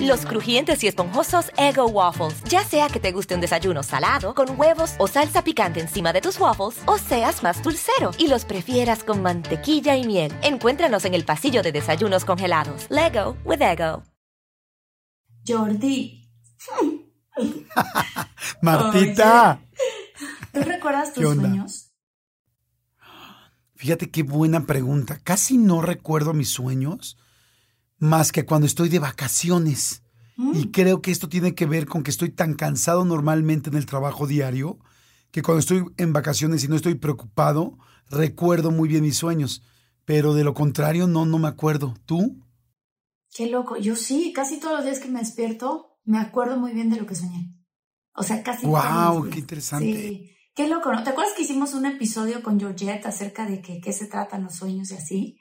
Los crujientes y esponjosos Ego Waffles. Ya sea que te guste un desayuno salado, con huevos o salsa picante encima de tus waffles, o seas más dulcero y los prefieras con mantequilla y miel. Encuéntranos en el pasillo de desayunos congelados. Lego with Ego. Jordi. Martita. ¿Tú recuerdas tus sueños? Fíjate qué buena pregunta. Casi no recuerdo mis sueños más que cuando estoy de vacaciones. Y creo que esto tiene que ver con que estoy tan cansado normalmente en el trabajo diario que cuando estoy en vacaciones y no estoy preocupado, recuerdo muy bien mis sueños. Pero de lo contrario, no, no me acuerdo. ¿Tú? Qué loco. Yo sí, casi todos los días que me despierto, me acuerdo muy bien de lo que soñé. O sea, casi todos ¡Wow! los días. ¡Qué interesante! Sí. Qué loco, ¿no? ¿Te acuerdas que hicimos un episodio con Georgette acerca de que, qué se tratan los sueños y así?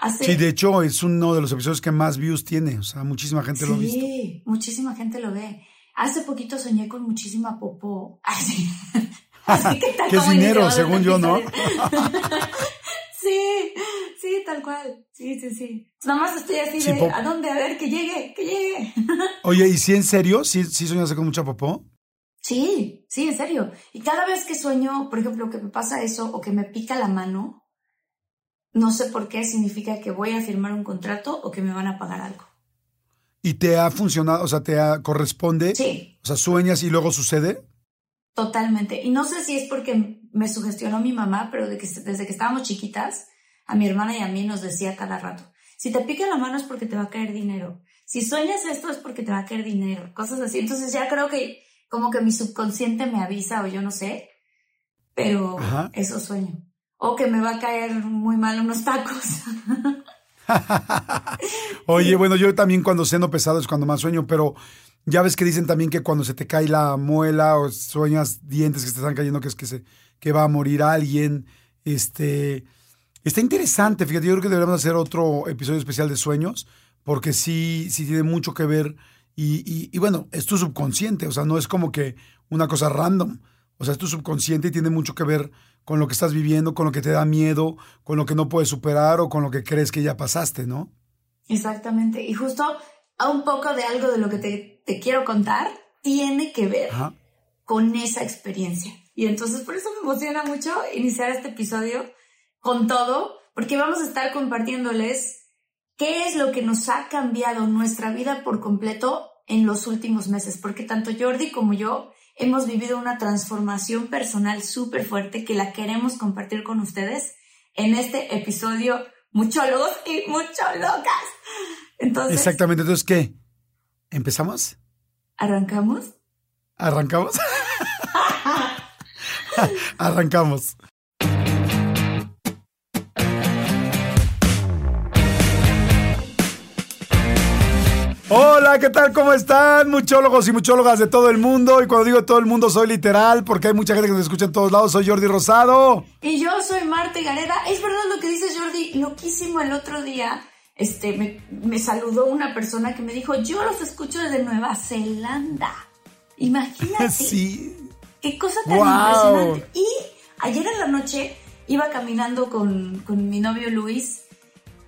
Hace... Sí, de hecho, es uno de los episodios que más views tiene. O sea, muchísima gente lo ha visto. Sí, muchísima gente lo ve. Hace poquito soñé con muchísima popó. Así, así que tal es como dinero, según yo, ¿no? sí, sí, tal cual. Sí, sí, sí. Nada más estoy así Sí, de, ¿a dónde? A ver, que llegue, que llegue. Oye, ¿y si en serio? ¿Sí, sí soñaste con mucha popó? Sí, sí, en serio. Y cada vez que sueño, por ejemplo, que me pasa eso o que me pica la mano, no sé por qué significa que voy a firmar un contrato o que me van a pagar algo. ¿Y te ha funcionado? O sea, ¿te ha- corresponde? Sí, O sea, sueñas y luego sucede. totalmente. Y no sé si es porque me sugestionó mi mamá, pero de que, desde que estábamos chiquitas, a mi hermana y a mí nos decía cada rato, si te pica la mano es porque te va a caer dinero. Si sueñas esto es porque te va a caer dinero. Cosas así. Entonces ya creo que como que mi subconsciente me avisa o yo no sé, pero Ajá. eso sueño. O que me va a caer muy mal unos tacos. Oye, bueno, yo también cuando ceno pesado es cuando más sueño, pero ya ves que dicen también que cuando se te cae la muela o sueñas dientes que te están cayendo, que es que se que va a morir alguien. Este está interesante, fíjate, yo creo que deberíamos hacer otro episodio especial de sueños, porque sí, sí tiene mucho que ver. Y, y- y bueno, es tu subconsciente, o sea, no es como que una cosa random. O sea, es tu subconsciente y tiene mucho que ver con lo que estás viviendo, con lo que te da miedo, con lo que no puedes superar o con lo que crees que ya pasaste, ¿no? Exactamente. Y justo a un poco de algo de lo que te, te quiero contar tiene que ver Ajá. con esa experiencia. Y entonces por eso me emociona mucho iniciar este episodio con todo, porque vamos a estar compartiéndoles qué es lo que nos ha cambiado nuestra vida por completo en los últimos meses, porque tanto Jordi como yo hemos vivido una transformación personal súper fuerte que la queremos compartir con ustedes en este episodio Muchólogos y Mucholocas. Entonces, Exactamente. Entonces, ¿qué? ¿Empezamos? ¿arrancamos? ¿Arrancamos? Arrancamos. Hola, ¿qué tal? ¿Cómo están? Muchólogos y muchólogas de todo el mundo. Y cuando digo todo el mundo, soy literal, porque hay mucha gente que nos escucha en todos lados. Soy Jordi Rosado. Y yo soy Marta Gareda. Es verdad lo que dices, Jordi. Loquísimo el otro día. Este, me, me saludó una persona que me dijo, yo los escucho desde Nueva Zelanda. Imagínate. Sí. Qué cosa tan impresionante. Y ayer en la noche iba caminando con, con mi novio Luis.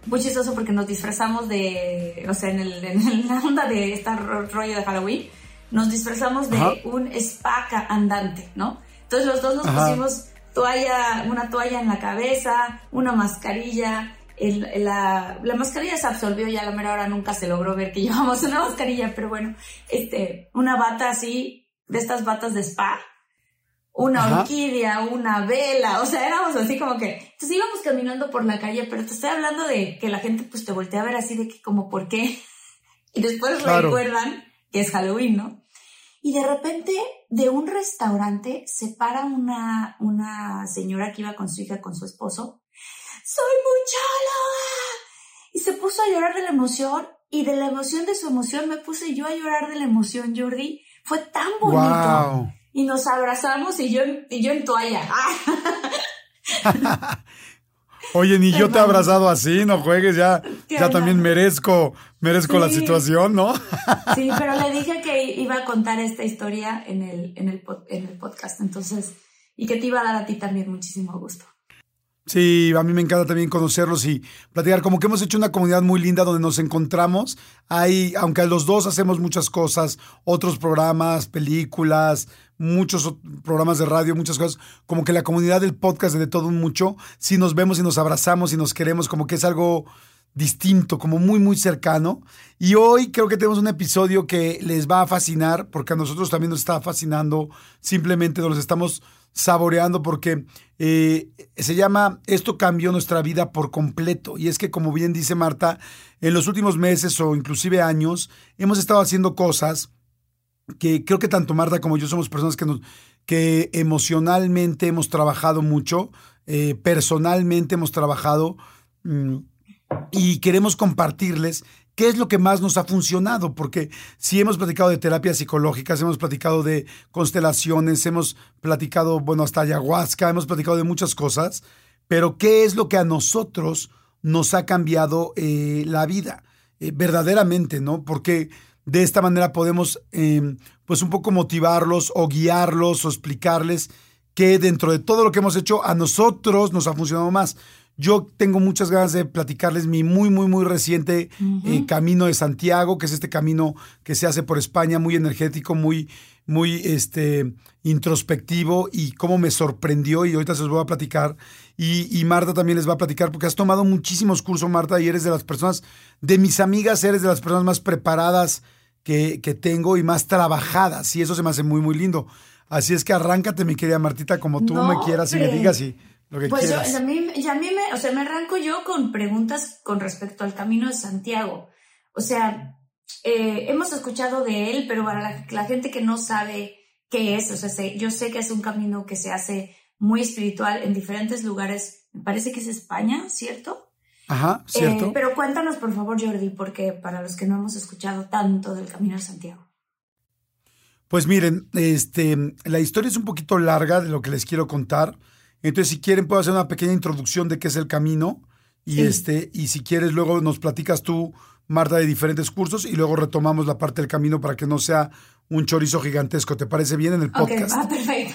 Muy chistoso porque nos disfrazamos de, o sea, en, el, en la onda de este ro- rollo de Halloween, nos disfrazamos de Ajá. un espaca andante, ¿no? Entonces los dos nos Ajá. pusimos toalla, una toalla en la cabeza, una mascarilla. el- la, la mascarilla se absorbió y a la mera hora nunca se logró ver que llevamos una mascarilla, pero bueno, este, una bata así, de estas batas de spa, una Ajá. orquídea, una vela, o sea, éramos así como que, entonces íbamos caminando por la calle, pero te estoy hablando de que la gente pues te voltea a ver así de que como, ¿por qué? Y después Claro. recuerdan que es Halloween, ¿no? Y de repente, de un restaurante, se para una, una señora que iba con su hija, con su esposo. ¡Soy muchóloga! Y se puso a llorar de la emoción. Y de la emoción de su emoción me puse yo a llorar de la emoción, Jordi. Fue tan bonito. Y nos abrazamos y yo, y yo en toalla. Oye, ni yo te he abrazado así, no juegues, ya, ya también merezco, merezco la situación, ¿no? sí, pero le dije que iba a contar esta historia en el, en el, en el podcast, entonces, y que te iba a dar a ti también muchísimo gusto. Sí, a mí me encanta también conocerlos y platicar. Como que hemos hecho una comunidad muy linda donde nos encontramos. Hay, aunque los dos hacemos muchas cosas, otros programas, películas, muchos programas de radio, muchas cosas, como que la comunidad del podcast de todo mucho, si nos vemos y nos abrazamos y nos queremos, como que es algo distinto, como muy, muy cercano. Y hoy creo que tenemos un episodio que les va a fascinar, porque a nosotros también nos está fascinando, simplemente nos estamos saboreando porque eh, se llama Esto cambió nuestra vida por completo. Y es que, como bien dice Marta, en los últimos meses o inclusive años hemos estado haciendo cosas que creo que tanto Marta como yo somos personas que, nos, que emocionalmente hemos trabajado mucho, eh, personalmente hemos trabajado mm, y queremos compartirles qué es lo que más nos ha funcionado, porque si hemos platicado de terapias psicológicas, hemos platicado de constelaciones, hemos platicado, bueno, hasta ayahuasca, hemos platicado de muchas cosas, pero qué es lo que a nosotros nos ha cambiado eh, la vida, eh, verdaderamente, ¿no? Porque de esta manera podemos, em, pues, un poco motivarlos o guiarlos o explicarles que dentro de todo lo que hemos hecho, a nosotros nos ha funcionado más. Yo tengo muchas ganas de platicarles mi muy, muy, muy reciente eh, camino de Santiago, que es este camino que se hace por España, muy energético, muy, muy este, introspectivo y cómo me sorprendió y ahorita se los voy a platicar. Y, y, Marta también les va a platicar porque has tomado muchísimos cursos, Marta, y eres de las personas, de mis amigas, eres de las personas más preparadas que, que tengo y más trabajadas. Y eso se me hace muy, muy lindo. Así es que arráncate, mi querida Martita, como tú me quieras y me digas y pues yo, a mí, a mí me, o sea, me arranco yo con preguntas con respecto al Camino de Santiago. O sea, eh, hemos escuchado de él, pero para la, gente que no sabe qué es, o sea, sé, yo sé que es un camino que se hace muy espiritual en diferentes lugares. Me parece que es España, ¿cierto? Ajá, cierto. Eh, pero cuéntanos, por favor, Jordi, porque para los que no hemos escuchado tanto del Camino de Santiago. Pues miren, este, la historia es un poquito larga de lo que les quiero contar. Entonces, si quieren, puedo hacer una pequeña introducción de qué es el camino. Y, este, y si quieres, luego nos platicas tú, Marta, de diferentes cursos y luego retomamos la parte del camino para que no sea un chorizo gigantesco. ¿Te parece bien en el podcast? Ah, perfecto.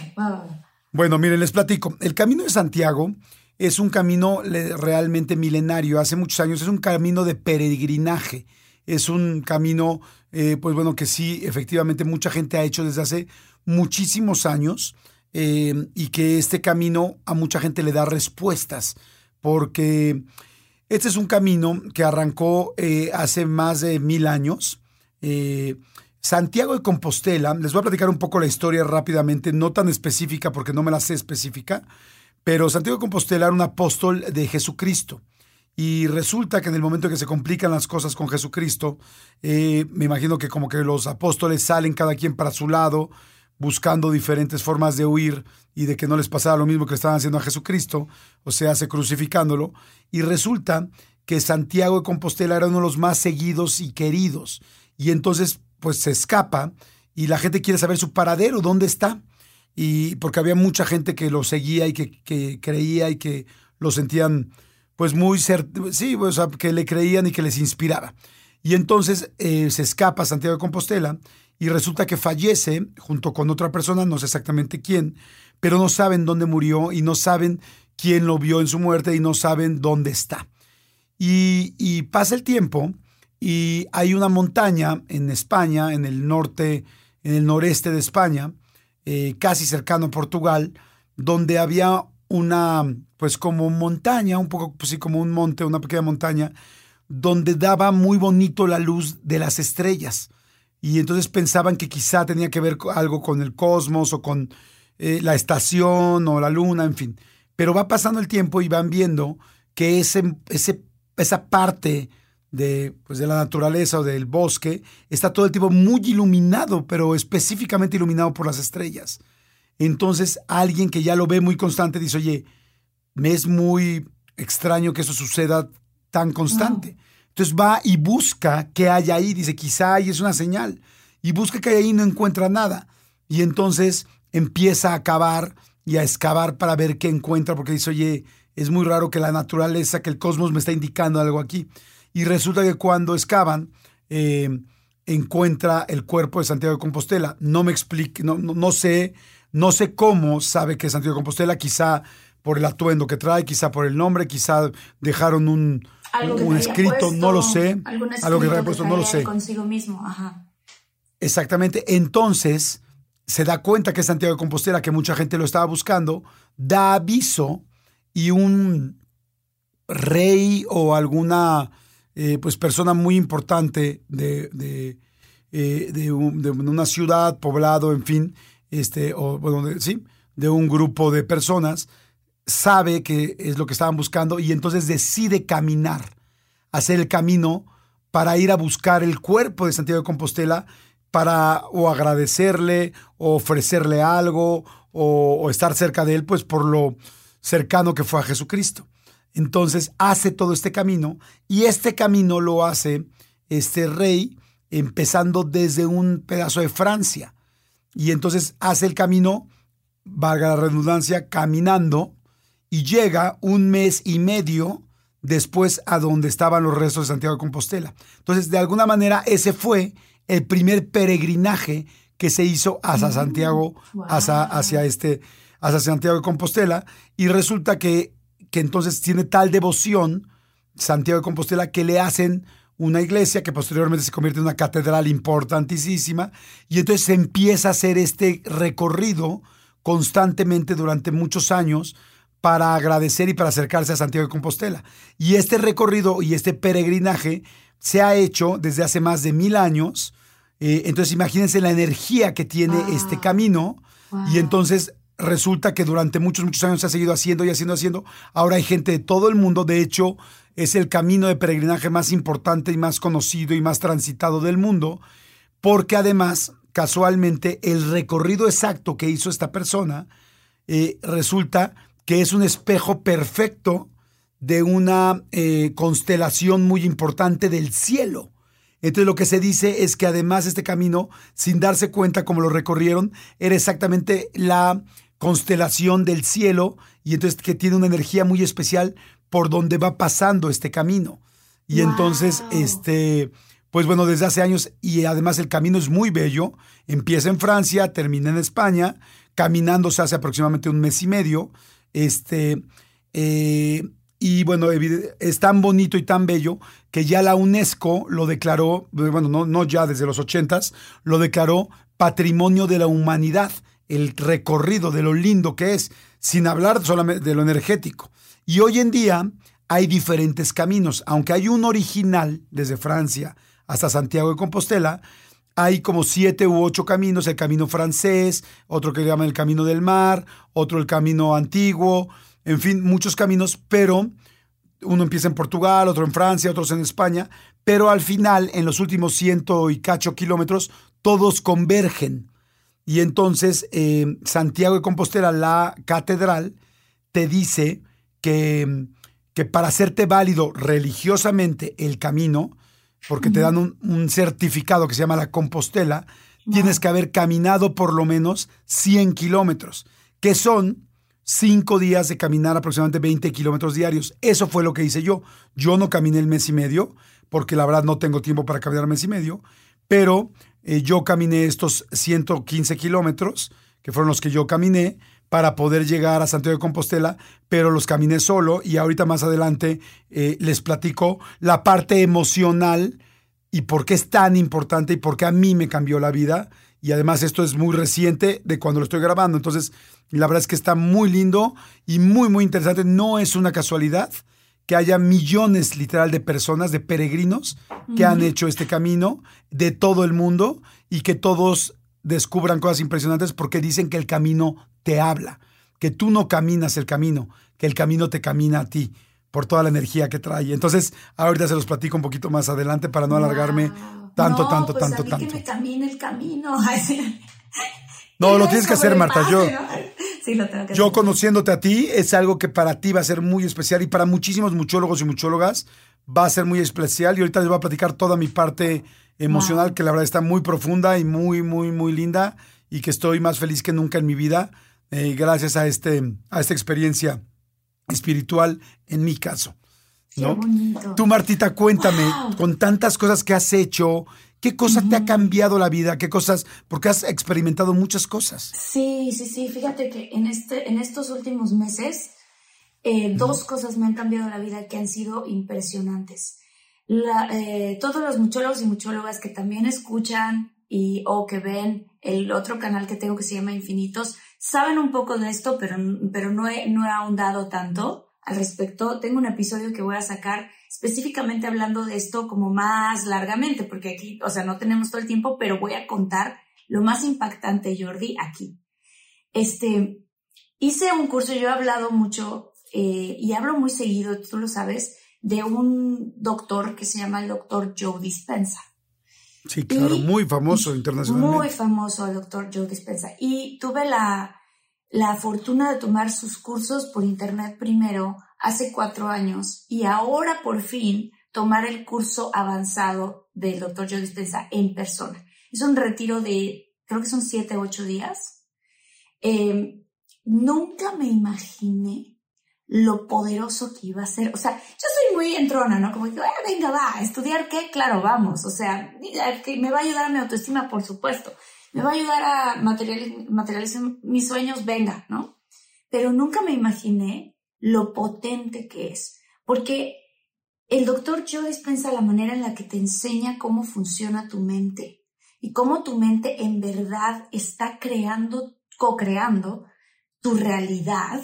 Bueno, miren, les platico. El camino de Santiago es un camino realmente milenario. Hace muchos años es un camino de peregrinaje. Es un camino, eh, pues bueno, que sí, efectivamente, mucha gente ha hecho desde hace muchísimos años. Eh, y que este camino a mucha gente le da respuestas, porque este es un camino que arrancó eh, hace más de mil años. Eh, Santiago de Compostela, les voy a platicar un poco la historia rápidamente, no tan específica porque no me la sé específica, pero Santiago de Compostela era un apóstol de Jesucristo. Y resulta que en el momento que se complican las cosas con Jesucristo, me imagino que como que los apóstoles salen cada quien para su lado, buscando diferentes formas de huir y de que no les pasara lo mismo que estaban haciendo a Jesucristo, o sea, se crucificándolo, y resulta que Santiago de Compostela era uno de los más seguidos y queridos, y entonces pues se escapa y la gente quiere saber su paradero, dónde está, y porque había mucha gente que lo seguía y que, creía y que lo sentían pues muy, sí, o sea, que le creían y que les inspiraba. Y entonces eh, se escapa Santiago de Compostela y resulta que fallece junto con otra persona, no sé exactamente quién, pero no saben dónde murió y no saben quién lo vio en su muerte y no saben dónde está. Y, pasa el tiempo y hay una montaña en España, en el norte, en el noreste de España, eh, casi cercano a Portugal, donde había una, pues como montaña, un poco, pues sí, como un monte, una pequeña montaña, donde daba muy bonito la luz de las estrellas y entonces pensaban que quizá tenía que ver algo con el cosmos o con eh, la estación o la luna, en fin. Pero va pasando el tiempo y van viendo que ese, ese, esa parte de, pues de la naturaleza o del bosque, está todo el tiempo muy iluminado, pero específicamente iluminado por las estrellas. Entonces alguien que ya lo ve muy constante dice, oye, me es muy extraño que eso suceda tan constante. Entonces va y busca qué hay ahí, dice, quizá ahí es una señal, y busca que hay ahí y no encuentra nada. Y entonces empieza a cavar y a excavar para ver qué encuentra, porque dice, oye, es muy raro que la naturaleza, que el cosmos me está indicando algo aquí. Y resulta que cuando excavan, eh, encuentra el cuerpo de Santiago de Compostela. No me explique, no, no, sé, no sé cómo sabe que es Santiago de Compostela, quizá por el atuendo que trae, quizá por el nombre, quizá dejaron un, un escrito, no lo sé. Algo que trae puesto, no lo sé. Consigo mismo, ajá. Exactamente. Entonces se da cuenta que Santiago de Compostela, que mucha gente lo estaba buscando, da aviso y un rey o alguna eh, pues persona muy importante de, de, eh, una ciudad, poblado, en fin, este, o bueno, sí, de un grupo de personas, sabe que es lo que estaban buscando y entonces decide caminar, hacer el camino para ir a buscar el cuerpo de Santiago de Compostela para o agradecerle o ofrecerle algo o, o estar cerca de él, pues por lo cercano que fue a Jesucristo. Entonces hace todo este camino y este camino lo hace este rey empezando desde un pedazo de Francia. Y entonces hace el camino, valga la redundancia, caminando y llega un mes y medio después a donde estaban los restos de Santiago de Compostela. Entonces, de alguna manera, ese fue el primer peregrinaje que se hizo hacia mm, Santiago, hacia, hacia, este, hacia Santiago de Compostela, y resulta que que entonces tiene tal devoción, Santiago de Compostela, que le hacen una iglesia que posteriormente se convierte en una catedral importantísima, y entonces se empieza a hacer este recorrido constantemente durante muchos años para agradecer y para acercarse a Santiago de Compostela. Y este recorrido y este peregrinaje se ha hecho desde hace más de mil años. Eh, entonces imagínense la energía que tiene este camino. Y entonces resulta que durante muchos, muchos años se ha seguido haciendo y haciendo, haciendo. Ahora hay gente de todo el mundo. De hecho, es el camino de peregrinaje más importante y más conocido y más transitado del mundo, porque además, casualmente, el recorrido exacto que hizo esta persona eh, resulta que es un espejo perfecto de una eh, constelación muy importante del cielo. Entonces lo que se dice es que además este camino, sin darse cuenta como lo recorrieron, era exactamente la constelación del cielo y entonces que tiene una energía muy especial por donde va pasando este camino. Y entonces, este, pues bueno, desde hace años y además el camino es muy bello, empieza en Francia, termina en España, caminándose hace aproximadamente un mes y medio, este, eh, y bueno, es tan bonito y tan bello que ya la UNESCO lo declaró, bueno, no, no ya desde los ochentas, lo declaró Patrimonio de la Humanidad el recorrido de lo lindo que es, sin hablar solamente de lo energético. Y hoy en día hay diferentes caminos, aunque hay un original desde Francia hasta Santiago de Compostela, hay como siete u ocho caminos, el camino francés, otro que llaman el camino del mar, otro el camino antiguo, en fin, muchos caminos, pero uno empieza en Portugal, otro en Francia, otros en España, pero al final, en los últimos ciento y cacho kilómetros, todos convergen. Y entonces eh, Santiago de Compostela, la catedral, te dice que, que, para hacerte válido religiosamente el camino, porque te dan un, certificado que se llama la Compostela, tienes que haber caminado por lo menos 100 kilómetros, que son cinco días de caminar aproximadamente 20 kilómetros diarios. Eso fue lo que hice yo. Yo no caminé el mes y medio, porque la verdad no tengo tiempo para caminar el mes y medio, pero eh, yo caminé estos 115 kilómetros, que fueron los que yo caminé, para poder llegar a Santiago de Compostela, pero los caminé solo y ahorita más adelante eh, les platico la parte emocional y por qué es tan importante y por qué a mí me cambió la vida. Y además esto es muy reciente de cuando lo estoy grabando, entonces la verdad es que está muy lindo y muy, muy interesante. No es una casualidad que haya millones literal de personas, de peregrinos que han hecho este camino de todo el mundo y que todos descubran cosas impresionantes porque dicen que el camino te habla, que tú no caminas el camino, que el camino te camina a ti, por toda la energía que trae. Entonces, ahorita se los platico un poquito más adelante para no alargarme tanto, tanto, pues tanto, a mí tanto. Que me camine el camino. no, lo tienes que hacer, Marta. Yo, sí, lo tengo que yo hacer. conociéndote a ti, es algo que para ti va a ser muy especial y para muchísimos muchólogos y muchólogas va a ser muy especial. Y ahorita les voy a platicar toda mi parte emocional, Wow. que la verdad está muy profunda y muy, muy, muy linda y que estoy más feliz que nunca en mi vida eh, gracias a, este, a esta experiencia espiritual en mi caso. Qué ¿no? bonito. Tú, Martita, cuéntame, Wow. con tantas cosas que has hecho, ¿qué cosa te ha cambiado la vida? ¿Qué cosas? Porque has experimentado muchas cosas. Sí, sí, sí. Fíjate que en, este, en estos últimos meses, eh, dos cosas me han cambiado la vida que han sido impresionantes. La, eh, todos los muchólogos y muchólogas que también escuchan y, o que ven el otro canal que tengo que se llama Infinitos, saben un poco de esto, pero, pero no, he, no he ahondado tanto al respecto. Tengo un episodio que voy a sacar específicamente hablando de esto como más largamente, porque aquí, o sea, no tenemos todo el tiempo, pero voy a contar lo más impactante, Jordi, aquí. Este, hice un curso, yo he hablado mucho eh, y hablo muy seguido, tú lo sabes, de un doctor que se llama el doctor Joe Dispensa. Sí, claro, Y- muy famoso internacionalmente. Muy famoso el doctor Joe Dispensa. Y tuve la, la fortuna de tomar sus cursos por internet primero hace cuatro años y ahora por fin tomar el curso avanzado del doctor Joe Dispensa en persona. Es un retiro de, creo que son siete, ocho días. Eh, nunca me imaginé lo poderoso que iba a ser. O sea, yo soy muy entrona, ¿no? Como que, "Ah, venga, va, ¿a ¿estudiar qué? Claro, vamos. O sea, que me va a ayudar a mi autoestima, por supuesto. Me va a ayudar a materializ- materializar mis sueños, venga, ¿no? Pero nunca me imaginé lo potente que es. Porque el doctor Joe dispensa la manera en la que te enseña cómo funciona tu mente y cómo tu mente en verdad está creando, co-creando tu realidad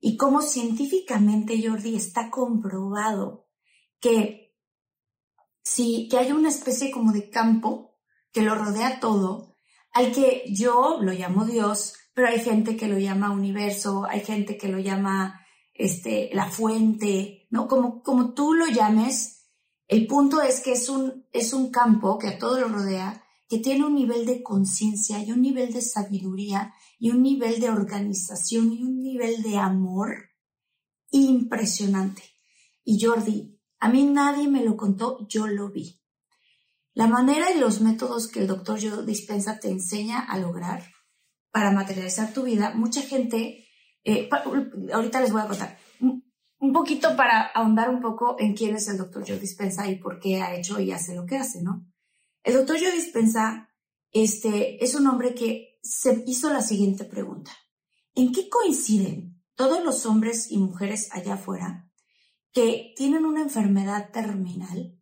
y cómo científicamente, Jordi, está comprobado que si que hay una especie como de campo que lo rodea todo, al que yo lo llamo Dios, pero hay gente que lo llama universo, hay gente que lo llama este, la fuente, ¿no? Como, como tú lo llames, el punto es que es un, es un campo que a todo lo rodea, que tiene un nivel de conciencia y un nivel de sabiduría y un nivel de organización y un nivel de amor impresionante. Y Jordi, a mí nadie me lo contó, yo lo vi. La manera y los métodos que el doctor Joe Dispensa te enseña a lograr para materializar tu vida, mucha gente, eh, ahorita les voy a contar un un poquito para ahondar un poco en quién es el doctor Joe Dispensa y por qué ha hecho y hace lo que hace, ¿no? El doctor Joe Dispensa este, es un hombre que se hizo la siguiente pregunta. ¿En qué coinciden todos los hombres y mujeres allá afuera que tienen una enfermedad terminal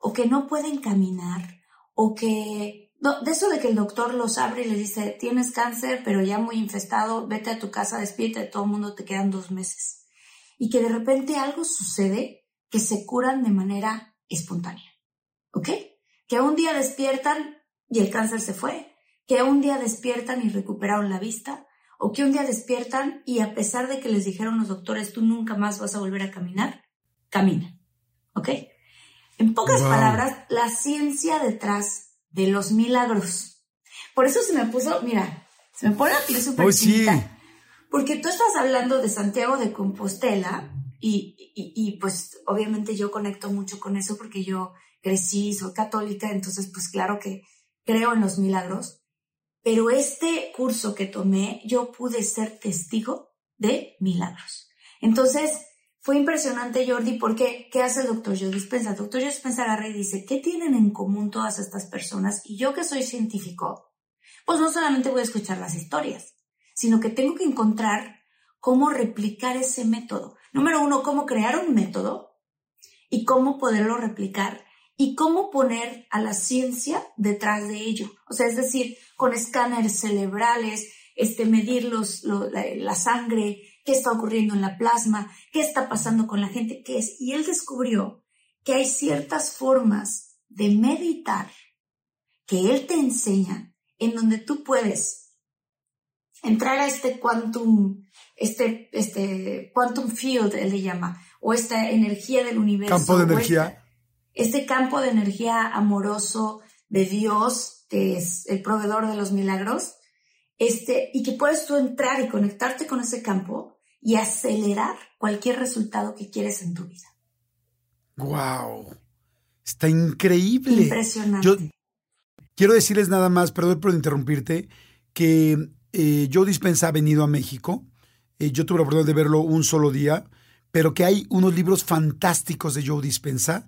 o que no pueden caminar o que... de eso de que el doctor los abre y les dice, tienes cáncer, pero ya muy infestado, vete a tu casa, despídete de todo el mundo, te quedan dos meses. Y que de repente algo sucede que se curan de manera espontánea. ¿Ok? Que un día despiertan y el cáncer se fue, que un día despiertan y recuperaron la vista, o que un día despiertan y a pesar de que les dijeron los doctores, tú nunca más vas a volver a caminar, caminan. ¿Ok? En pocas Wow. palabras, la ciencia detrás de los milagros. Por eso se me puso, mira, se me pone la piel súper Hoy sí. Porque tú estás hablando de Santiago de Compostela y, y, y, pues obviamente yo conecto mucho con eso porque yo crecí, soy católica, entonces pues claro que creo en los milagros. Pero este curso que tomé, yo pude ser testigo de milagros. Entonces, fue impresionante, Jordi, porque ¿qué hace el doctor Joe Dispensa? El doctor Joe Dispensa agarra y dice, ¿qué tienen en común todas estas personas? Y yo que soy científico, pues no solamente voy a escuchar las historias, sino que tengo que encontrar cómo replicar ese método. Número uno, cómo crear un método y cómo poderlo replicar y cómo poner a la ciencia detrás de ello. O sea, es decir, con escáneres cerebrales, este, medir los, lo- la, la sangre, qué está ocurriendo en la plasma, qué está pasando con la gente, qué es. Y él descubrió que hay ciertas formas de meditar que él te enseña en donde tú puedes entrar a este quantum este, este quantum field, él le llama, o esta energía del universo. Campo de energía. Este, campo de energía amoroso de Dios, que es el proveedor de los milagros, este, y que puedes tú entrar y conectarte con ese campo y acelerar cualquier resultado que quieres en tu vida. ¡Wow! Está increíble. Impresionante. Yo quiero decirles nada más, perdón por interrumpirte, que eh, Joe Dispensa ha venido a México. Eh, yo tuve la oportunidad de verlo un solo día, pero que hay unos libros fantásticos de Joe Dispensa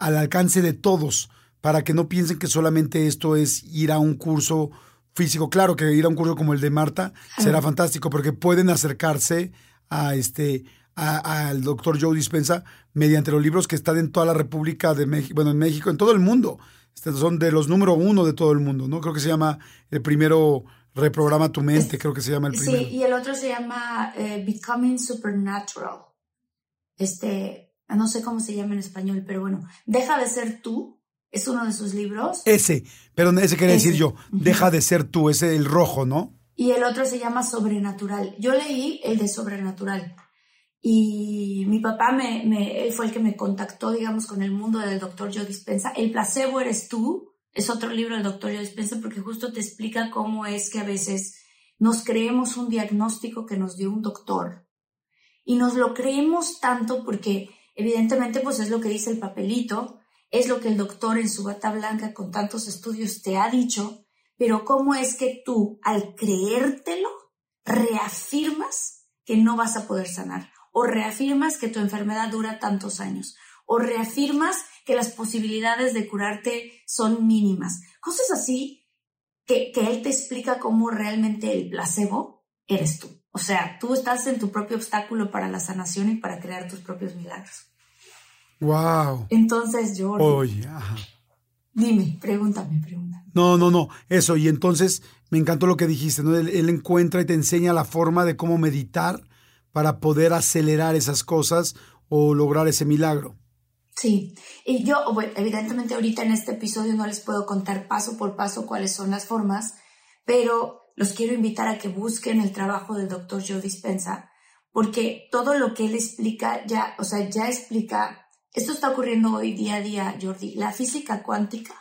al alcance de todos, para que no piensen que solamente esto es ir a un curso físico. Claro que ir a un curso como el de Marta será fantástico, porque pueden acercarse a este al doctor Joe Dispensa mediante los libros que están en toda la República de México, bueno, en México, en todo el mundo. Este, son de los número uno de todo el mundo, ¿no? Creo que se llama el primero Reprograma tu mente, creo que se llama el primero. Sí, y el otro se llama eh, Becoming Supernatural. Este, no sé cómo se llama en español, pero bueno, Deja de ser tú, es uno de sus libros. Ese, pero ese quería decir yo, Deja de ser tú, ese el rojo, ¿no? Y el otro se llama Sobrenatural. Yo leí el de Sobrenatural. Y mi papá me, me, él fue el que me contactó, digamos, con el mundo del doctor Joe Dispensa. El placebo eres tú, es otro libro del doctor Joe Dispensa porque justo te explica cómo es que a veces nos creemos un diagnóstico que nos dio un doctor y nos lo creemos tanto porque evidentemente pues es lo que dice el papelito, es lo que el doctor en su bata blanca con tantos estudios te ha dicho, pero cómo es que tú al creértelo reafirmas que no vas a poder sanar o reafirmas que tu enfermedad dura tantos años, o reafirmas que las posibilidades de curarte son mínimas. Cosas así que, que él te explica cómo realmente el placebo eres tú. O sea, tú estás en tu propio obstáculo para la sanación y para crear tus propios milagros. Wow. Entonces, yo. Oye, ajá. Dime, pregúntame, pregúntame. No, no, no, eso. Y entonces me encantó lo que dijiste, ¿no? él, encuentra y te enseña la forma de cómo meditar para poder acelerar esas cosas o lograr ese milagro. Sí, y yo, evidentemente ahorita en este episodio no les puedo contar paso por paso cuáles son las formas, pero los quiero invitar a que busquen el trabajo del doctor Joe Dispensa, porque todo lo que él explica ya, o sea, ya explica, esto está ocurriendo hoy día a día, Jordi, la física cuántica,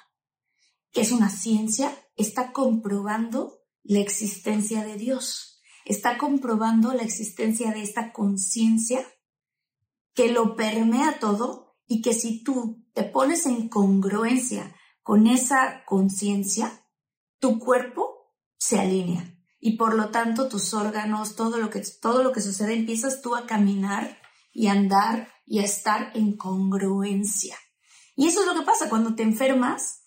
que es una ciencia, está comprobando la existencia de Dios. Está comprobando la existencia de esta conciencia que lo permea todo y que si tú te pones en congruencia con esa conciencia, tu cuerpo se alinea. Y por lo tanto tus órganos, todo lo que todo lo que sucede empiezas tú a caminar y andar y a estar en congruencia. Y eso es lo que pasa cuando te enfermas,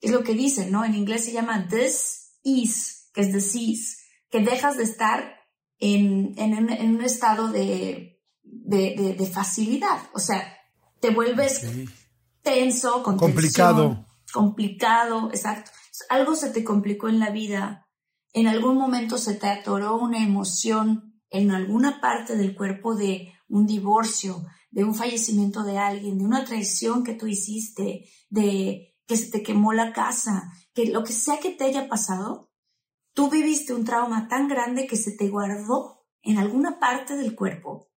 es lo que dicen, ¿no? En inglés se llama this is, que es disease que dejas de estar en, un estado de, de, facilidad. O sea, te vuelves tenso, con complicado. complicado, exacto. Algo se te complicó en la vida, en algún momento se te atoró una emoción en alguna parte del cuerpo de un divorcio, de un fallecimiento de alguien, de una traición que tú hiciste, de que se te quemó la casa, que lo que sea que te haya pasado, Tú viviste un trauma tan grande que se te guardó en alguna parte del cuerpo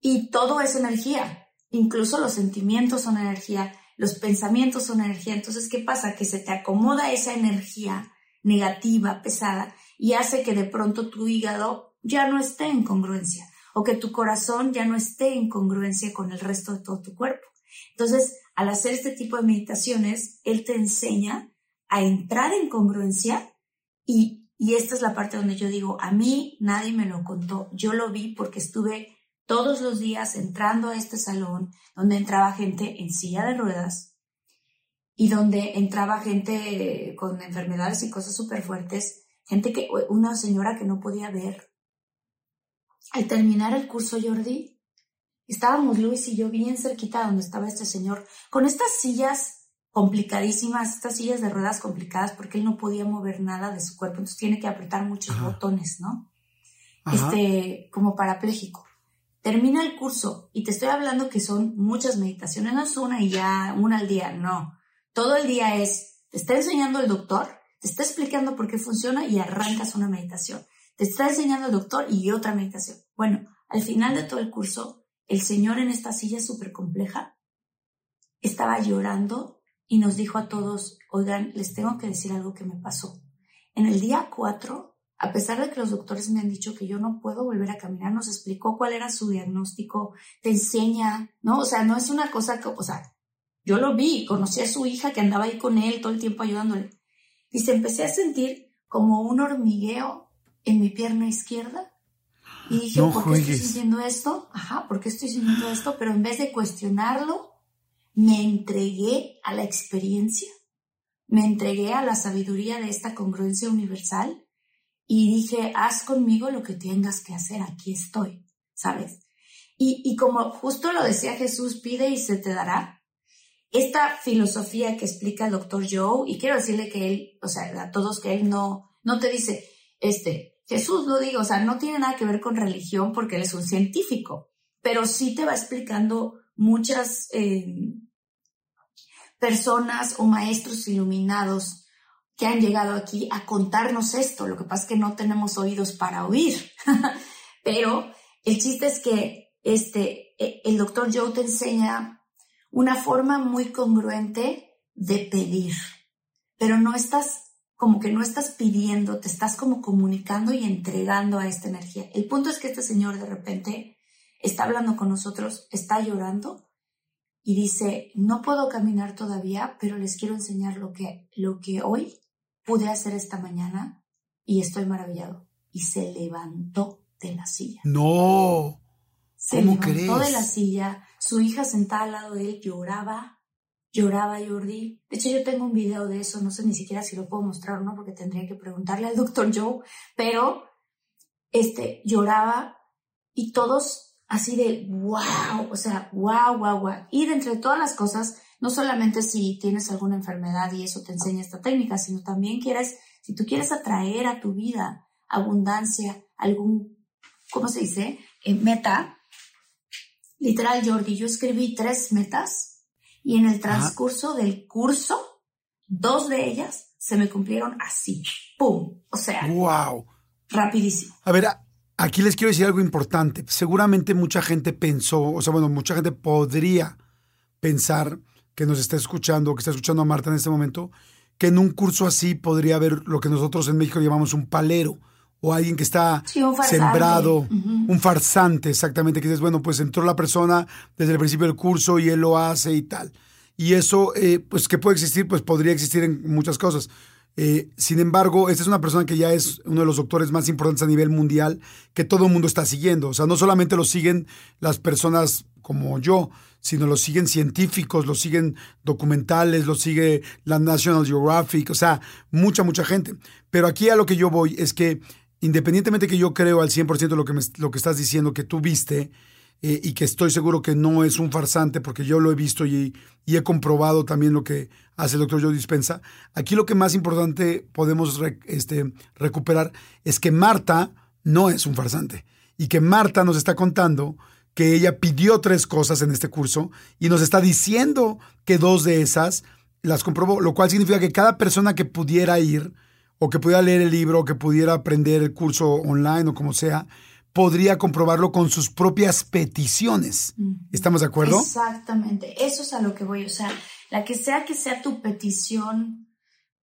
y todo es energía. Incluso los sentimientos son energía, los pensamientos son energía. Entonces, ¿qué pasa? Que se te acomoda esa energía negativa, pesada, y hace que de pronto tu hígado ya no esté en congruencia o que tu corazón ya no esté en congruencia con el resto de todo tu cuerpo. Entonces, al hacer este tipo de meditaciones, él te enseña a entrar en congruencia y y esta es la parte donde yo digo, a mí nadie me lo contó, yo lo vi porque estuve todos los días entrando a este salón donde entraba gente en silla de ruedas y donde entraba gente con enfermedades y cosas súper fuertes, gente que, una señora que no podía ver. Al terminar el curso, Jordi, estábamos Luis y yo bien cerquita donde estaba este señor, con estas sillas complicadísimas, estas sillas de ruedas complicadas porque él no podía mover nada de su cuerpo, entonces tiene que apretar muchos botones, ¿no? Este, como parapléjico. Termina el curso y te estoy hablando que son muchas meditaciones, no es una y ya una al día, no. Todo el día es, te está enseñando el doctor, te está explicando por qué funciona y arrancas una meditación. Está enseñando el doctor y otra meditación. Bueno, al final de todo el curso, el señor en esta silla súper compleja estaba llorando y nos dijo a todos, oigan, les tengo que decir algo que me pasó. En el día 4, a pesar de que los doctores me han dicho que yo no puedo volver a caminar, nos explicó cuál era su diagnóstico, te enseña, ¿no? O sea, no es una cosa que, o sea, yo lo vi, conocí a su hija que andaba ahí con él todo el tiempo ayudándole. Y se empecé a sentir como un hormigueo en mi pierna izquierda. Y dije, ¿por qué estoy sintiendo esto? Ajá, ¿por qué estoy sintiendo esto? Pero en vez de cuestionarlo, me entregué a la experiencia, me entregué a la sabiduría de esta congruencia universal y dije, haz conmigo lo que tengas que hacer, aquí estoy, ¿sabes? Y, y como justo lo decía Jesús, pide y se te dará, esta filosofía que explica el doctor Joe, y quiero decirle que él, o sea, a todos que él no, no te dice, este, Jesús lo digo, o sea, no tiene nada que ver con religión porque él es un científico, pero sí te va explicando muchas eh, personas o maestros iluminados que han llegado aquí a contarnos esto. Lo que pasa es que no tenemos oídos para oír, pero el chiste es que este, e, el doctor Joe te enseña una forma muy congruente de pedir, pero no estás como que no estás pidiendo, te estás como comunicando y entregando a esta energía. El punto es que este señor de repente está hablando con nosotros, está llorando y dice, no puedo caminar todavía, pero les quiero enseñar lo que, lo que hoy pude hacer esta mañana y estoy maravillado. Y se levantó de la silla. No. Se levantó de la silla, su hija sentada al lado de él lloraba, lloraba Jordi. De hecho, yo tengo un video de eso, no sé ni siquiera si lo puedo mostrar o no, porque tendría que preguntarle al doctor Joe, pero este, lloraba y todos así de wow, o sea, wow, wow, wow. Y de entre todas las cosas, no solamente si tienes alguna enfermedad y eso te enseña esta técnica, sino también quieres, si tú quieres atraer a tu vida abundancia, algún, ¿cómo se dice? Eh, meta, Literal, Jordi, yo escribí tres metas y en el transcurso del curso, dos de ellas se me cumplieron así. ¡Pum! O sea. ¡Wow! Rapidísimo. A ver, aquí les quiero decir algo importante. Seguramente mucha gente pensó, o sea, bueno, mucha gente podría pensar que nos está escuchando, que está escuchando a Marta en este momento, que en un curso así podría haber lo que nosotros en México llamamos un palero o alguien que está sembrado, un farsante, exactamente, que dices, bueno, pues entró la persona desde el principio del curso y él lo hace y tal. Y eso, eh, pues que puede existir, pues podría existir en muchas cosas. Eh, sin embargo, esta es una persona que ya es uno de los doctores más importantes a nivel mundial, que todo el mundo está siguiendo. O sea, no solamente lo siguen las personas como yo, sino lo siguen científicos, lo siguen documentales, lo sigue la National Geographic, o sea, mucha, mucha gente. Pero aquí a lo que yo voy es que independientemente que yo creo al 100% lo que, lo que estás diciendo, que tú viste, eh, y que estoy seguro que no es un farsante, porque yo lo he visto y, he comprobado también lo que hace el doctor Joe Dispensa, aquí lo que más importante podemos este, recuperar es que Marta no es un farsante, y que Marta nos está contando que ella pidió tres cosas en este curso y nos está diciendo que dos de esas las comprobó, lo cual significa que cada persona que pudiera ir, o que pudiera leer el libro, o que pudiera aprender el curso online o como sea, podría comprobarlo con sus propias peticiones. ¿Estamos de acuerdo? Exactamente, eso es a lo que voy. O sea, la que sea que sea tu petición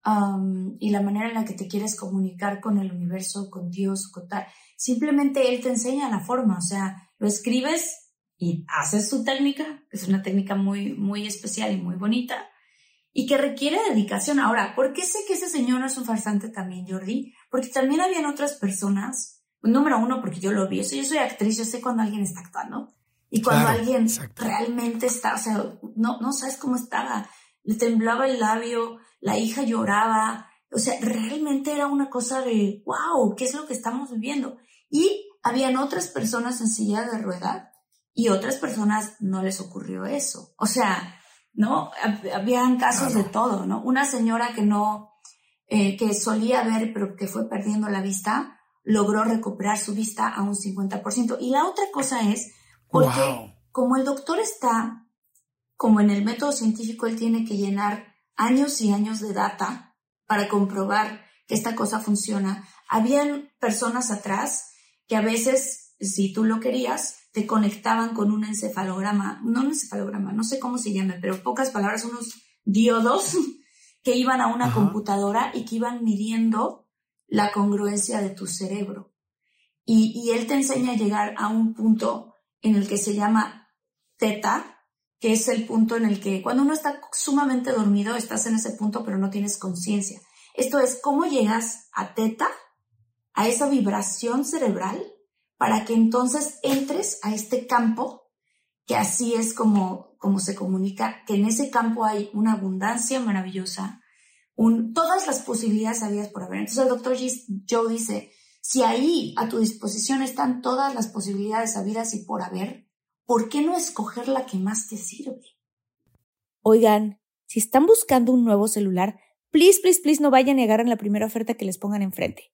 um, y la manera en la que te quieres comunicar con el universo, con Dios, con tal, simplemente Él te enseña la forma. O sea, lo escribes y haces su técnica, que es una técnica muy, muy especial y muy bonita y que requiere dedicación. Ahora, ¿por qué sé que ese señor no es un farsante también, Jordi? Porque también habían otras personas. Número uno, porque yo lo vi. Eso, yo soy actriz, yo sé cuando alguien está actuando. Y cuando alguien realmente está, o sea, no, no sabes cómo estaba. Le temblaba el labio, la hija lloraba. O sea, realmente era una cosa de, wow, ¿qué es lo que estamos viviendo? Y habían otras personas en silla de rueda y otras personas no les ocurrió eso. O sea, ¿no? Habían casos de todo, ¿no? Una señora que no, eh, que solía ver, pero que fue perdiendo la vista, logró recuperar su vista a un 50%. Y la otra cosa es, porque como el doctor está, como en el método científico, él tiene que llenar años y años de data para comprobar que esta cosa funciona. Habían personas atrás que a veces, si tú lo querías, te conectaban con un encefalograma, no un encefalograma, no sé cómo se llama, pero pocas palabras, unos diodos que iban a una computadora y que iban midiendo la congruencia de tu cerebro. Y, y él te enseña a llegar a un punto en el que se llama teta, que es el punto en el que cuando uno está sumamente dormido, estás en ese punto pero no tienes conciencia. Esto es cómo llegas a teta, a esa vibración cerebral, para que entonces entres a este campo, que así es como, como se comunica, que en ese campo hay una abundancia maravillosa, un, todas las posibilidades habidas por haber. Entonces el doctor Joe dice, si ahí a tu disposición están todas las posibilidades habidas y por haber, ¿por qué no escoger la que más te sirve? Oigan, si están buscando un nuevo celular, please, please, please no vayan a negar en la primera oferta que les pongan enfrente.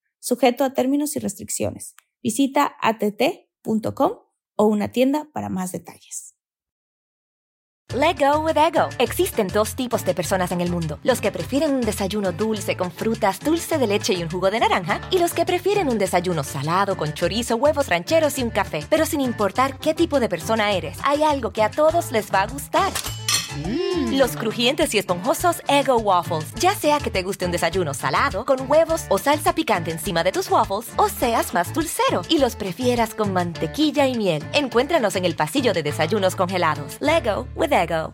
sujeto a términos y restricciones. Visita att.com o una tienda para más detalles. Let go with ego. Existen dos tipos de personas en el mundo: los que prefieren un desayuno dulce con frutas, dulce de leche y un jugo de naranja, y los que prefieren un desayuno salado con chorizo, huevos rancheros y un café. Pero sin importar qué tipo de persona eres, hay algo que a todos les va a gustar. Mm. Los crujientes y esponjosos Ego Waffles. Ya sea que te guste un desayuno salado, con huevos o salsa picante encima de tus waffles, o seas más dulcero y los prefieras con mantequilla y miel. Encuéntranos en el pasillo de desayunos congelados. Lego with Ego.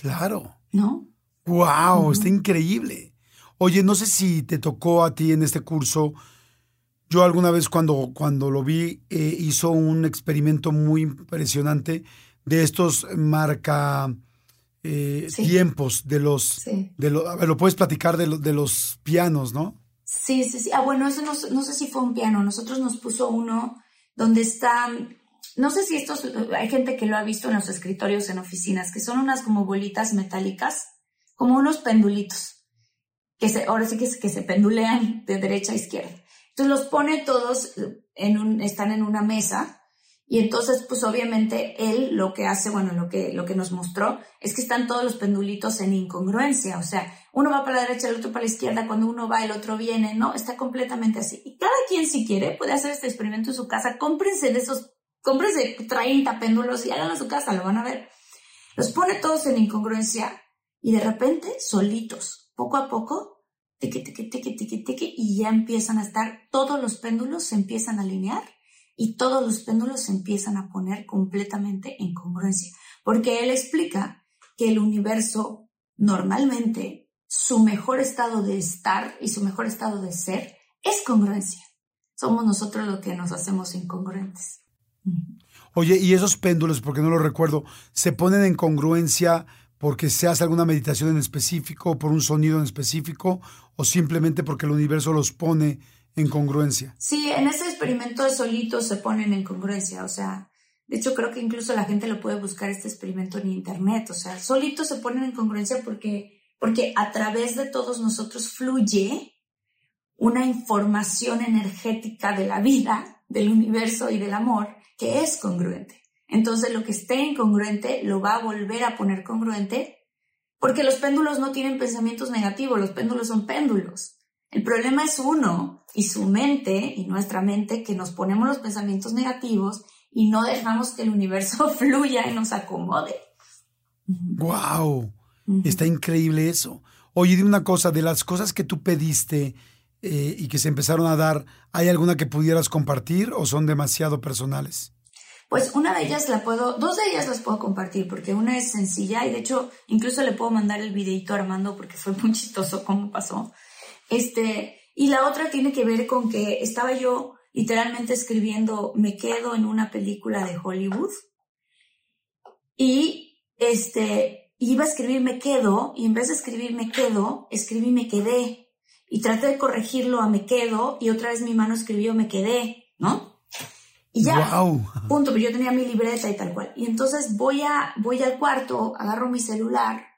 Claro. ¿No? ¡Wow! Está increíble. Oye, no sé si te tocó a ti en este curso. Yo alguna vez cuando, cuando lo vi, eh, hizo un experimento muy impresionante de estos marca eh, tiempos de los... De lo, a ver, lo puedes platicar de, de, los pianos, ¿no? Sí, sí, sí. Ah, bueno, eso no, no, sé si fue un piano. Nosotros nos puso uno donde está... No sé si estos... Hay gente que lo ha visto en los escritorios en oficinas, que son unas como bolitas metálicas, como unos pendulitos, que se, ahora sí que, que se pendulean de derecha a izquierda. Entonces los pone todos en un... Están en una mesa y entonces, pues obviamente él lo que hace, bueno, lo que, lo que nos mostró es que están todos los pendulitos en incongruencia, o sea, uno va para la derecha, el otro para la izquierda, cuando uno va, el otro viene, no, está completamente así. Y cada quien si quiere puede hacer este experimento en su casa, cómprense de esos, cómprense 30 péndulos y háganlo en su casa, lo van a ver. Los pone todos en incongruencia y de repente solitos, poco a poco, tiqui, tiqui, tiqui, tiqui, tiqui, y ya empiezan a estar, todos los péndulos se empiezan a alinear y todos los péndulos empiezan a poner completamente en congruencia, porque él explica que el universo normalmente su mejor estado de estar y su mejor estado de ser es congruencia. Somos nosotros los que nos hacemos incongruentes. Oye, y esos péndulos, porque no lo recuerdo, ¿se ponen en congruencia porque se hace alguna meditación en específico, por un sonido en específico, o simplemente porque el universo los pone en congruencia. Sí, en ese experimento solitos se ponen en congruencia, o sea, de hecho creo que incluso la gente lo puede buscar este experimento en internet, o sea, solitos se ponen en congruencia porque, porque a través de todos nosotros fluye una información energética de la vida, del universo y del amor que es congruente. Entonces lo que esté incongruente lo va a volver a poner congruente porque los péndulos no tienen pensamientos negativos, los péndulos son péndulos. El problema es uno y su mente y nuestra mente que nos ponemos los pensamientos negativos y no dejamos que el universo fluya y nos acomode. ¡Wow! Está increíble eso. Oye, dime una cosa, de las cosas que tú pediste eh, y que se empezaron a dar, ¿hay alguna que pudieras compartir o son demasiado personales? Pues una de ellas la puedo, dos de ellas las puedo compartir porque una es sencilla y de hecho incluso le puedo mandar el videito a Armando porque fue muy chistoso cómo pasó. Este, y la otra tiene que ver con que estaba yo literalmente escribiendo Me quedo en una película de Hollywood y este, iba a escribir Me quedo y en vez de escribir Me quedo, escribí Me quedé. y traté de corregirlo a me quedo y otra vez mi mano escribió me quedé, ¿no? Y ya, punto, pero yo tenía mi libreta y tal cual. Y entonces voy, a, voy al cuarto, agarro mi celular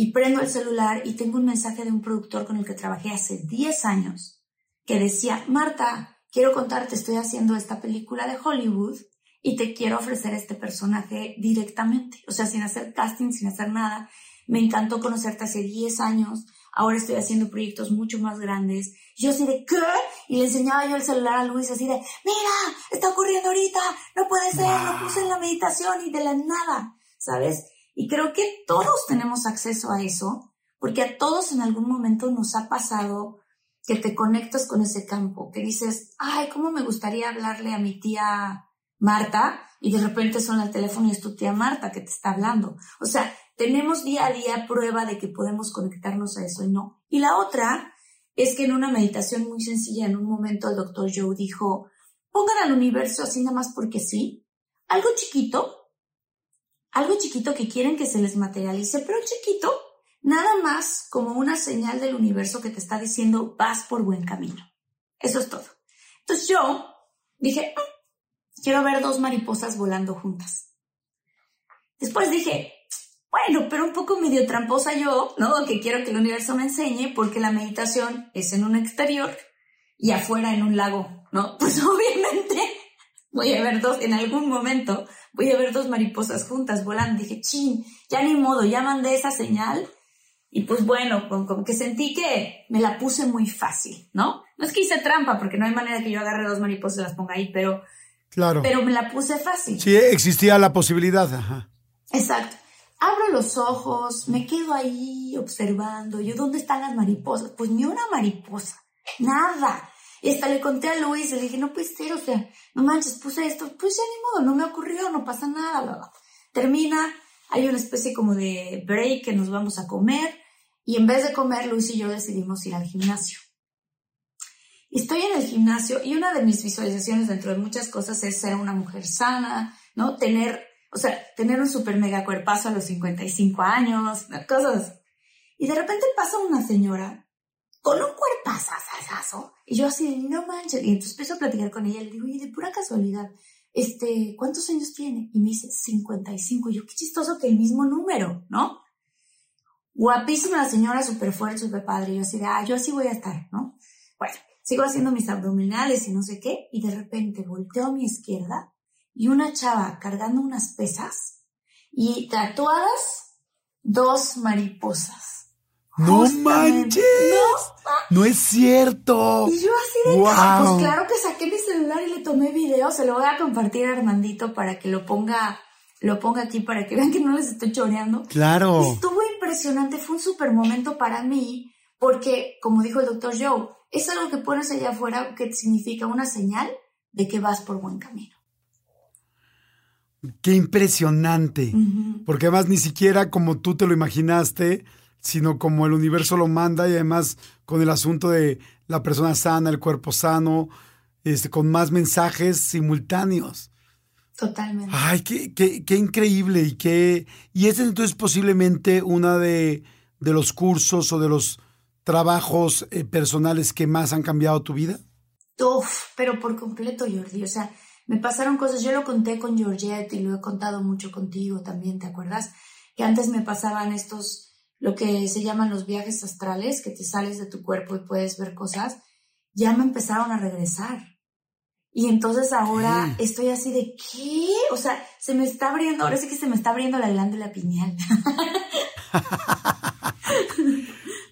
y prendo el celular y tengo un mensaje de un productor con el que trabajé hace 10 años que decía, Marta, quiero contarte, estoy haciendo esta película de Hollywood y te quiero ofrecer este personaje directamente, o sea, sin hacer casting, sin hacer nada. Me encantó conocerte hace 10 años, ahora estoy haciendo proyectos mucho más grandes. Yo así de, ¿qué? Y le enseñaba yo el celular a Luis así de, mira, está ocurriendo ahorita, no puede ser, lo puse en la meditación y de la nada, ¿sabes? Y creo que todos tenemos acceso a eso, porque a todos en algún momento nos ha pasado que te conectas con ese campo, que dices, ay, ¿cómo me gustaría hablarle a mi tía Marta? Y de repente suena el teléfono y es tu tía Marta que te está hablando. O sea, tenemos día a día prueba de que podemos conectarnos a eso y no. Y la otra es que en una meditación muy sencilla, en un momento el doctor Joe dijo, pongan al universo así nada más porque sí, algo chiquito, algo chiquito que quieren que se les materialice, pero chiquito, nada más como una señal del universo que te está diciendo vas por buen camino. Eso es todo. Entonces yo dije, ah, quiero ver dos mariposas volando juntas. Después dije, bueno, pero un poco medio tramposa yo, ¿no? Que quiero que el universo me enseñe porque la meditación es en un exterior y afuera en un lago, ¿no? Pues obviamente voy a ver dos, en algún momento voy a ver dos mariposas juntas volando. Dije, chin, ya ni modo, ya mandé esa señal. Y pues bueno, como, que sentí que me la puse muy fácil, ¿no? No es que hice trampa, porque no hay manera que yo agarre dos mariposas y las ponga ahí, pero... Claro. Pero me la puse fácil. Sí, existía la posibilidad, ajá. Exacto. Abro los ojos, me quedo ahí observando. Yo, ¿dónde están las mariposas? Pues ni una mariposa. Nada. Y hasta le conté a Luis, le dije, no puede ser, o sea, no manches, puse esto, pues ya ni modo, no me ocurrió, no pasa nada, Termina, hay una especie como de break que nos vamos a comer, y en vez de comer, Luis y yo decidimos ir al gimnasio. Estoy en el gimnasio y una de mis visualizaciones dentro de muchas cosas es ser una mujer sana, ¿no? Tener, o sea, tener un super mega cuerpazo a los 55 años, cosas. Y de repente pasa una señora con un cuerpazazazazo. Y yo así, no manches. Y entonces empiezo a platicar con ella. Le digo, y de pura casualidad, este, ¿cuántos años tiene? Y me dice, 55. Y yo, qué chistoso que el mismo número, ¿no? Guapísima la señora, súper fuerte, súper padre. Y yo así de, ah, yo así voy a estar, ¿no? Bueno, sigo haciendo mis abdominales y no sé qué. Y de repente volteo a mi izquierda y una chava cargando unas pesas y tatuadas dos mariposas. No manches. No. es cierto. Y yo así de, pues claro que saqué mi celular y le tomé video, se lo voy a compartir a Armandito para que lo ponga, lo ponga aquí para que vean que no les estoy choreando. Claro. Estuvo impresionante, fue un super momento para mí, porque como dijo el doctor Joe, es algo que pones allá afuera que significa una señal de que vas por buen camino. Qué impresionante. Porque además ni siquiera como tú te lo imaginaste, sino como el universo lo manda y además con el asunto de la persona sana, el cuerpo sano, este, con más mensajes simultáneos. Totalmente. Ay, qué, qué, qué increíble y qué... Y ese entonces posiblemente uno de, de, los cursos o de los trabajos eh, personales que más han cambiado tu vida. Uf, pero por completo, Jordi. O sea, me pasaron cosas. Yo lo conté con Georgette y lo he contado mucho contigo también, ¿te acuerdas? Que antes me pasaban estos lo que se llaman los viajes astrales, que te sales de tu cuerpo y puedes ver cosas, ya me empezaron a regresar. Y entonces ahora estoy así de, ¿qué? O sea, se me está abriendo, ahora sí que se me está abriendo la glándula pineal.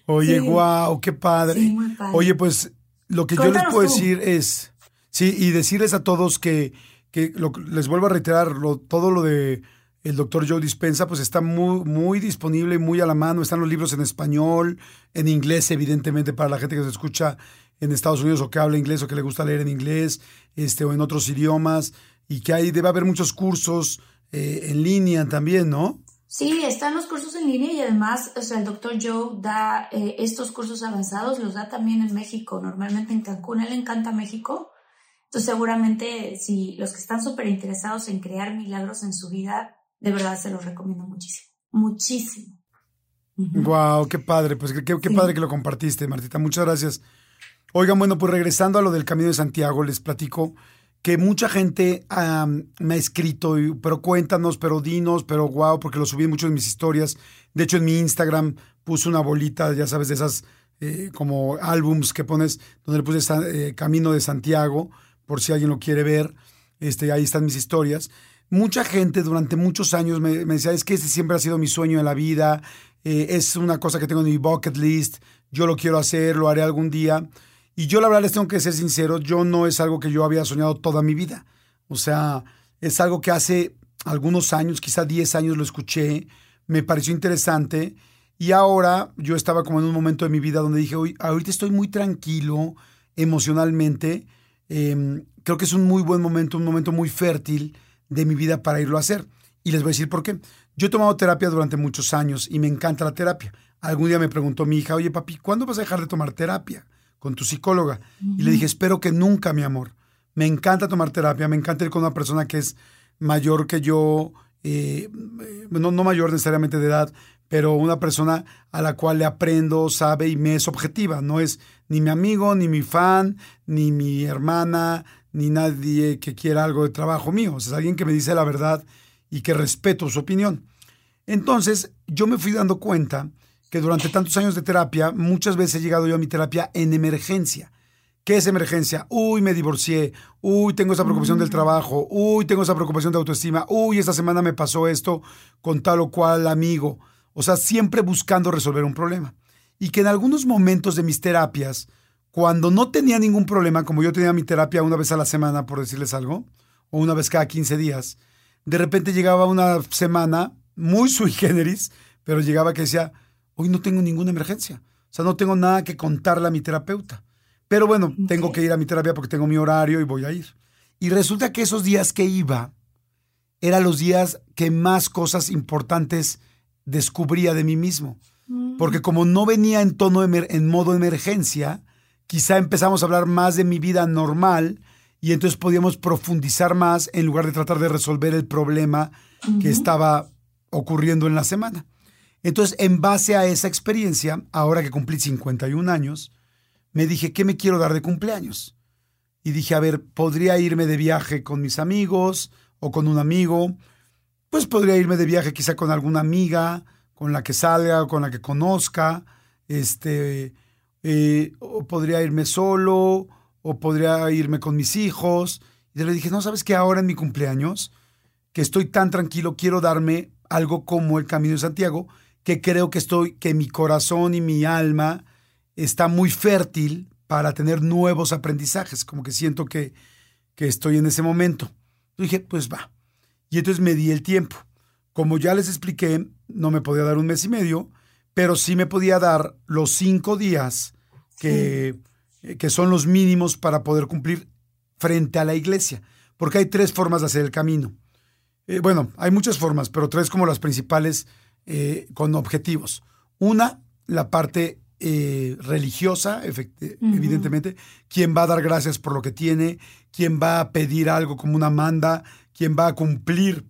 Oye, guau, qué padre. Oye, pues lo que yo les puedo decir es, sí, y decirles a todos que, que les vuelvo a reiterar, todo lo de el doctor Joe Dispensa, pues está muy, muy disponible muy a la mano. Están los libros en español, en inglés, evidentemente, para la gente que se escucha en Estados Unidos o que habla inglés o que le gusta leer en inglés este, o en otros idiomas. Y que ahí debe haber muchos cursos eh, en línea también, ¿no? Sí, están los cursos en línea y además, o sea, el doctor Joe da eh, estos cursos avanzados, los da también en México, normalmente en Cancún. él encanta México. Entonces, seguramente, si los que están súper interesados en crear milagros en su vida, de verdad se los recomiendo muchísimo, muchísimo. Wow, qué padre, pues qué, qué padre que lo compartiste, Martita. Muchas gracias. Oigan, bueno, pues regresando a lo del Camino de Santiago, les platico que mucha gente me ha escrito, pero cuéntanos, pero dinos, pero wow, porque lo subí mucho en mis historias. De hecho, en mi Instagram puse una bolita, ya sabes, de esas eh, como álbums que pones, donde le puse eh, Camino de Santiago, por si alguien lo quiere ver. Este, ahí están mis historias. Mucha gente durante muchos años me, decía, es que este siempre ha sido mi sueño en la vida, eh, es una cosa que tengo en mi bucket list, yo lo quiero hacer, lo haré algún día. Y yo la verdad les tengo que ser sincero, yo no es algo que yo había soñado toda mi vida. O sea, es algo que hace algunos años, quizá 10 años lo escuché, me pareció interesante y ahora yo estaba como en un momento de mi vida donde dije, ahorita estoy muy tranquilo emocionalmente, em, creo que es un muy buen momento, un momento muy fértil de mi vida para irlo a hacer. Y les voy a decir por qué. Yo he tomado terapia durante muchos años y me encanta la terapia. Algún día me preguntó mi hija, oye papi, ¿cuándo vas a dejar de tomar terapia? con tu psicóloga. Y le dije, espero que nunca, mi amor. Me encanta tomar terapia, me encanta ir con una persona que es mayor que yo, eh, no, no mayor necesariamente de edad, pero una persona a la cual le aprendo, sabe y me es objetiva. No es ni mi amigo, ni mi fan, ni mi hermana, ni nadie que quiera algo de trabajo mío. es alguien que me dice la verdad y que respeto su opinión. Entonces, yo me fui dando cuenta que durante tantos años de terapia, muchas veces he llegado yo a mi terapia en emergencia. ¿Qué es emergencia? Uy, me divorcié. Uy, tengo esa preocupación del mm. trabajo. Uy, tengo esa preocupación de autoestima. Uy, esta semana me pasó esto con tal o cual amigo. O sea, siempre buscando resolver un problema. Y que en algunos momentos de mis terapias, cuando no tenía ningún problema, como yo tenía mi terapia una vez a la semana, por decirles algo, o una vez cada 15 días, de repente llegaba una semana muy sui generis, pero llegaba que decía, Hoy no tengo ninguna emergencia. O sea, no tengo nada que contarle a mi terapeuta. Pero bueno, tengo que ir a mi terapia porque tengo mi horario y voy a ir. Y resulta que esos días que iba eran los días que más cosas importantes descubría de mí mismo. Mm. Porque como no venía en tono en modo emergencia, quizá empezamos a hablar más de mi vida normal y entonces podíamos profundizar más en lugar de tratar de resolver el problema que estaba ocurriendo en la semana. Entonces, en base a esa experiencia, ahora que cumplí 51 años, me dije, ¿qué me quiero dar de cumpleaños? Y dije, a ver, podría irme de viaje con mis amigos o con un amigo, pues podría irme de viaje quizá con alguna amiga, con la que salga o con la que conozca, este, eh, o podría irme solo, o podría irme con mis hijos. Y le dije, no, ¿sabes qué? Ahora en mi cumpleaños, que estoy tan tranquilo, quiero darme algo como el Camino de Santiago, que creo que estoy, que mi corazón y mi alma está muy fértil para tener nuevos aprendizajes, como que siento que, que estoy en ese momento. Yo dije, pues va. Y entonces me di el tiempo. Como ya les expliqué, no me podía dar un mes y medio, pero sí me podía dar los cinco días que, que son los mínimos para poder cumplir frente a la iglesia. Porque hay tres formas de hacer el camino. Eh, bueno, hay muchas formas, pero tres como las principales eh, con objetivos. Una, la parte eh, religiosa, evidentemente, quien va a dar gracias por lo que tiene, quien va a pedir algo como una manda, quien va a cumplir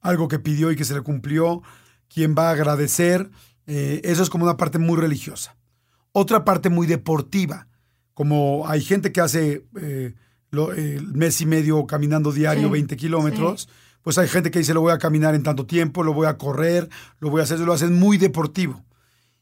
algo que pidió y que se le cumplió, quien va a agradecer. Eh, eso es como una parte muy religiosa. Otra parte muy deportiva, como hay gente que hace el mes y medio caminando diario 20 kilómetros pues hay gente que dice lo voy a caminar en tanto tiempo, lo voy a correr, lo voy a hacer, lo hacen muy deportivo.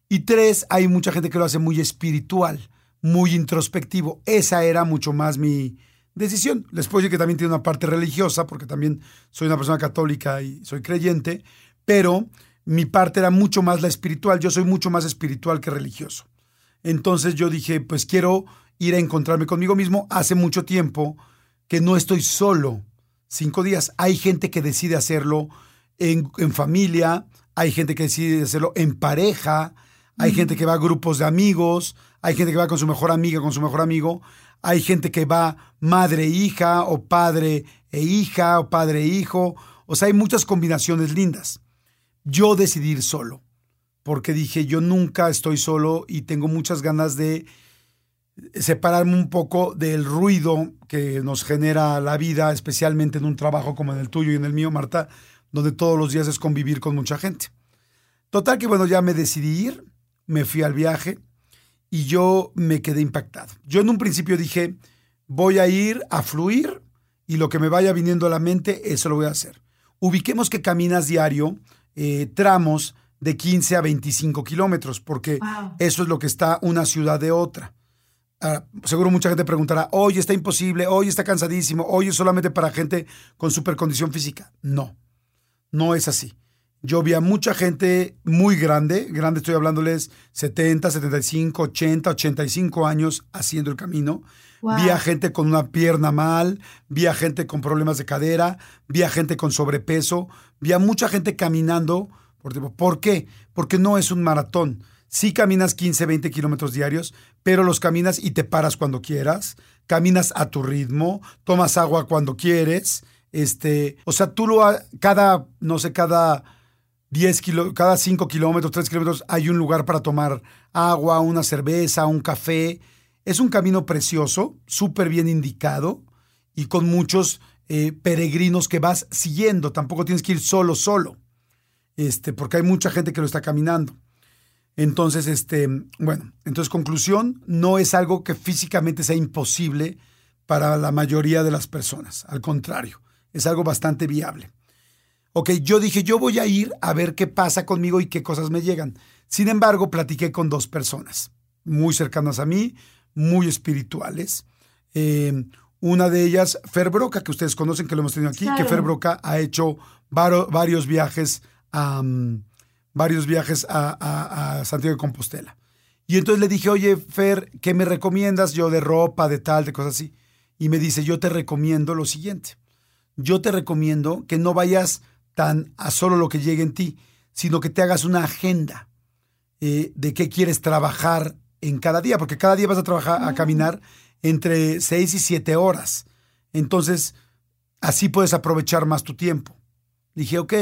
Y tres, hay mucha gente que lo hace muy espiritual, muy introspectivo. Esa era mucho más mi decisión. Les puedo decir que también tiene una parte religiosa, porque también soy una persona católica y soy creyente, pero mi parte era mucho más la espiritual. Yo soy mucho más espiritual que religioso. Entonces yo dije, pues quiero ir a encontrarme conmigo mismo. Hace mucho tiempo que no estoy solo cinco días. Hay gente que decide hacerlo en, familia, hay gente que decide hacerlo en pareja, hay gente que va a grupos de amigos, hay gente que va con su mejor amiga, con su mejor amigo, hay gente que va madre e hija o padre e hija o padre e hijo, o sea, hay muchas combinaciones lindas. Yo decidí ir solo, porque dije, yo nunca estoy solo y tengo muchas ganas de separarme un poco del ruido que nos genera la vida, especialmente en un trabajo como en el tuyo y en el mío, Marta, donde todos los días es convivir con mucha gente. Total que bueno, ya me decidí ir, me fui al viaje y yo me quedé impactado. Yo en un principio dije, voy a ir a fluir y lo que me vaya viniendo a la mente, eso lo voy a hacer. Ubiquemos que caminas diario eh, tramos de 15 a 25 kilómetros, porque eso es lo que está una ciudad de otra. Ah, seguro mucha gente preguntará, hoy está imposible, hoy está cansadísimo, hoy es solamente para gente con supercondición física. No, no es así. Yo vi a mucha gente muy grande, grande estoy hablándoles 70, 75, 80, 85 años haciendo el camino. Vi a gente con una pierna mal, vi a gente con problemas de cadera, vi a gente con sobrepeso, vi a mucha gente caminando. Por, ¿Por qué? Porque no es un maratón. Sí caminas 15, 20 kilómetros diarios, pero los caminas y te paras cuando quieras, caminas a tu ritmo, tomas agua cuando quieres, este, o sea, tú lo, cada, no sé, cada 10 kilo, cada 5 kilómetros, 3 kilómetros hay un lugar para tomar agua, una cerveza, un café. Es un camino precioso, súper bien indicado y con muchos eh, peregrinos que vas siguiendo. Tampoco tienes que ir solo, solo, este, porque hay mucha gente que lo está caminando. Entonces, este, bueno, entonces conclusión, no es algo que físicamente sea imposible para la mayoría de las personas. Al contrario, es algo bastante viable. Ok, yo dije, yo voy a ir a ver qué pasa conmigo y qué cosas me llegan. Sin embargo, platiqué con dos personas muy cercanas a mí, muy espirituales. Eh, una de ellas, Fer Broca, que ustedes conocen, que lo hemos tenido aquí, que Fer Broca ha hecho varios viajes a, varios viajes a, a, Santiago de Compostela. Y entonces le dije, oye, Fer, ¿qué me recomiendas yo de ropa, de tal, de cosas así? Y me dice, yo te recomiendo lo siguiente. Yo te recomiendo que no vayas tan a solo lo que llegue en ti, sino que te hagas una agenda eh, de qué quieres trabajar en cada día, porque cada día vas a trabajar, a caminar entre seis y siete horas. Entonces, así puedes aprovechar más tu tiempo. Dije, ok.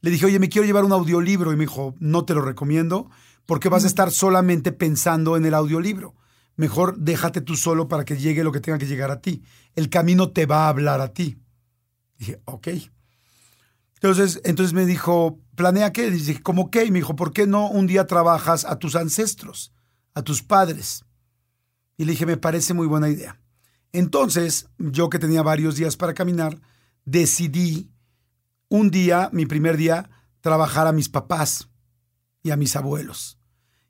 Le dije, oye, me quiero llevar un audiolibro. Y me dijo, no te lo recomiendo porque vas a estar solamente pensando en el audiolibro. Mejor déjate tú solo para que llegue lo que tenga que llegar a ti. El camino te va a hablar a ti. Dije, ok. Entonces, entonces me dijo, ¿planea qué? Dije, ¿cómo qué? Y me dijo, ¿por qué no un día trabajas a tus ancestros, a tus padres? Y le dije, me parece muy buena idea. Entonces, yo que tenía varios días para caminar, decidí un día, mi primer día, trabajar a mis papás y a mis abuelos.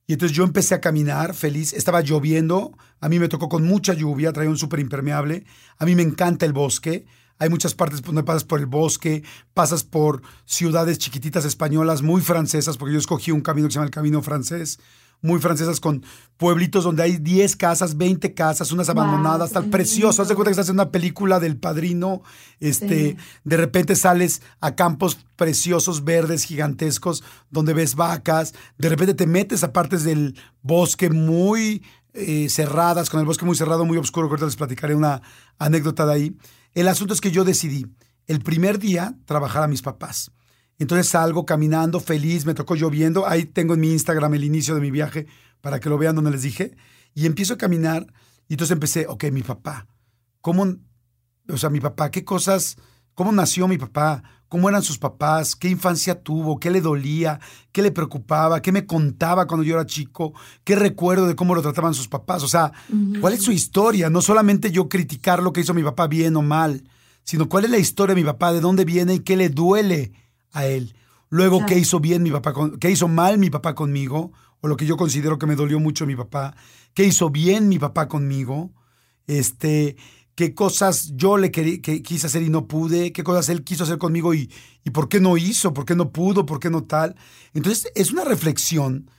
Y entonces yo empecé a caminar feliz, estaba lloviendo, a mí me tocó con mucha lluvia, traía un súper impermeable, a mí me encanta el bosque, hay muchas partes donde pasas por el bosque, pasas por ciudades chiquititas españolas muy francesas, porque yo escogí un camino que se llama el Camino Francés, muy francesas con pueblitos donde hay 10 casas, 20 casas, unas abandonadas, tal precioso. Haz de cuenta que estás en una película del padrino. Este, de repente sales a campos preciosos, verdes, gigantescos, donde ves vacas. De repente te metes a partes del bosque muy eh, cerradas, con el bosque muy cerrado, muy oscuro. Ahorita les platicaré una anécdota de ahí. El asunto es que yo decidí el primer día trabajar a mis papás. Entonces salgo caminando feliz, me tocó lloviendo. Ahí tengo en mi Instagram el inicio de mi viaje para que lo vean donde les dije. Y empiezo a caminar y entonces empecé, ok, mi papá, ¿cómo, o sea, mi papá, qué cosas, cómo nació mi papá? ¿Cómo eran sus papás? ¿Qué infancia tuvo? ¿Qué le dolía? ¿Qué le preocupaba? ¿Qué me contaba cuando yo era chico? ¿Qué recuerdo de cómo lo trataban sus papás? O sea, ¿cuál es su historia? No solamente yo criticar lo que hizo mi papá bien o mal, sino cuál es la historia de mi papá, de dónde viene y qué le duele a él. Luego, ¿qué hizo bien mi papá? ¿Qué hizo mal mi papá conmigo? O lo que yo considero que me dolió mucho mi papá. ¿Qué hizo bien mi papá conmigo? Este, qué cosas yo le que quise hacer y no pude, qué cosas él quiso hacer conmigo y, y por qué no hizo, por qué no pudo, por qué no tal. Entonces es una reflexión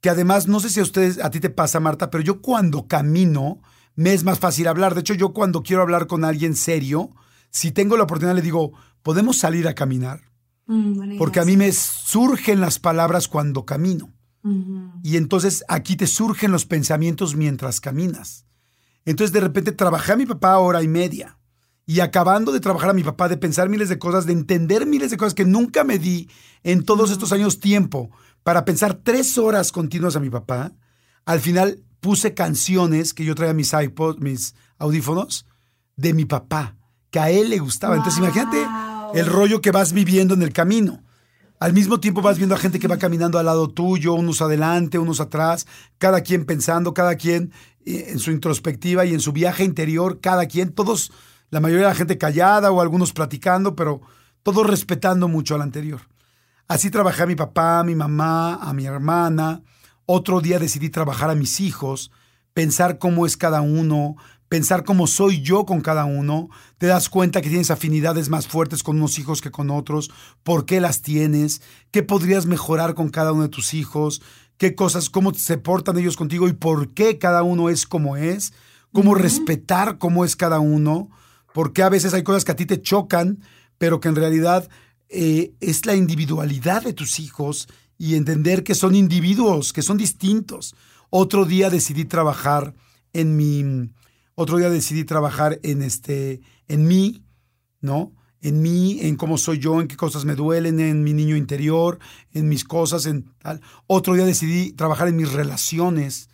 que además, no sé si a ustedes, a ti te pasa, Marta, pero yo cuando camino me es más fácil hablar. De hecho, yo cuando quiero hablar con alguien serio, si tengo la oportunidad le digo, ¿podemos salir a caminar? Mm, Porque a mí me surgen las palabras cuando camino. Y entonces aquí te surgen los pensamientos mientras caminas. Entonces de repente trabajé a mi papá hora y media. Y acabando de trabajar a mi papá, de pensar miles de cosas, de entender miles de cosas que nunca me di en todos estos años tiempo para pensar tres horas continuas a mi papá, al final puse canciones que yo traía mis iPods, mis audífonos, de mi papá, que a él le gustaba. Entonces imagínate el rollo que vas viviendo en el camino. al mismo tiempo vas viendo a gente que va caminando al lado tuyo, unos adelante, unos atrás, cada quien pensando, cada quien eh, en su introspectiva y en su viaje interior, cada quien, todos, la mayoría de la gente callada o algunos platicando, pero todos respetando mucho al anterior. Así trabajé a mi papá, a mi mamá, a mi hermana. Otro día decidí trabajar a mis hijos, pensar cómo es cada uno, pensar cómo soy yo con cada uno, te das cuenta que tienes afinidades más fuertes con unos hijos que con otros, por qué las tienes, qué podrías mejorar con cada uno de tus hijos, qué cosas, cómo se portan ellos contigo y por qué cada uno es como es, cómo respetar cómo es cada uno, porque a veces hay cosas que a ti te chocan, pero que en realidad eh, es la individualidad de tus hijos y entender que son individuos, que son distintos. Otro día decidí trabajar en mi otro día decidí trabajar en este, en mí, ¿no? En mí, en cómo soy yo, en qué cosas me duelen, en mi niño interior, en mis cosas, en tal. Otro día decidí trabajar en mis relaciones,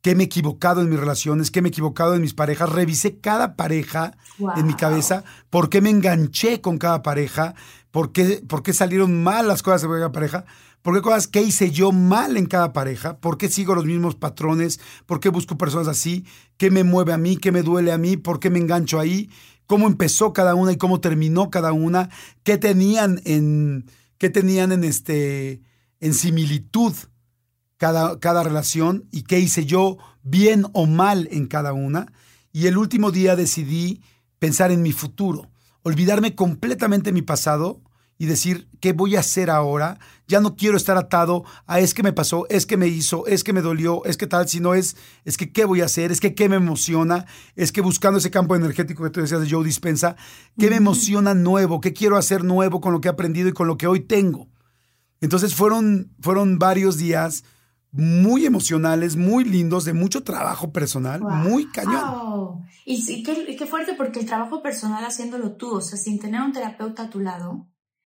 qué me he equivocado en mis relaciones, qué me he equivocado en mis parejas. Revisé cada pareja en mi cabeza, por qué me enganché con cada pareja, por qué, por qué salieron mal las cosas de cada pareja. ¿Por qué cosas que hice yo mal en cada pareja? ¿Por qué sigo los mismos patrones? ¿Por qué busco personas así? ¿Qué me mueve a mí? ¿Qué me duele a mí? ¿Por qué me engancho ahí? ¿Cómo empezó cada una y cómo terminó cada una? ¿Qué tenían en, qué tenían en, este, en similitud cada, cada relación? ¿Y qué hice yo bien o mal en cada una? Y el último día decidí pensar en mi futuro, olvidarme completamente de mi pasado y decir, ¿qué voy a hacer ahora? Ya no quiero estar atado a es que me pasó, es que me hizo, es que me dolió, es que tal, sino es, es que qué voy a hacer, es que qué me emociona, es que buscando ese campo energético que tú decías de Joe Dispensa, ¿qué me emociona nuevo? ¿Qué quiero hacer nuevo con lo que he aprendido y con lo que hoy tengo? Entonces fueron, fueron varios días muy emocionales, muy lindos, de mucho trabajo personal, muy cañón. Y, qué, qué fuerte porque el trabajo personal haciéndolo tú, o sea, sin tener un terapeuta a tu lado,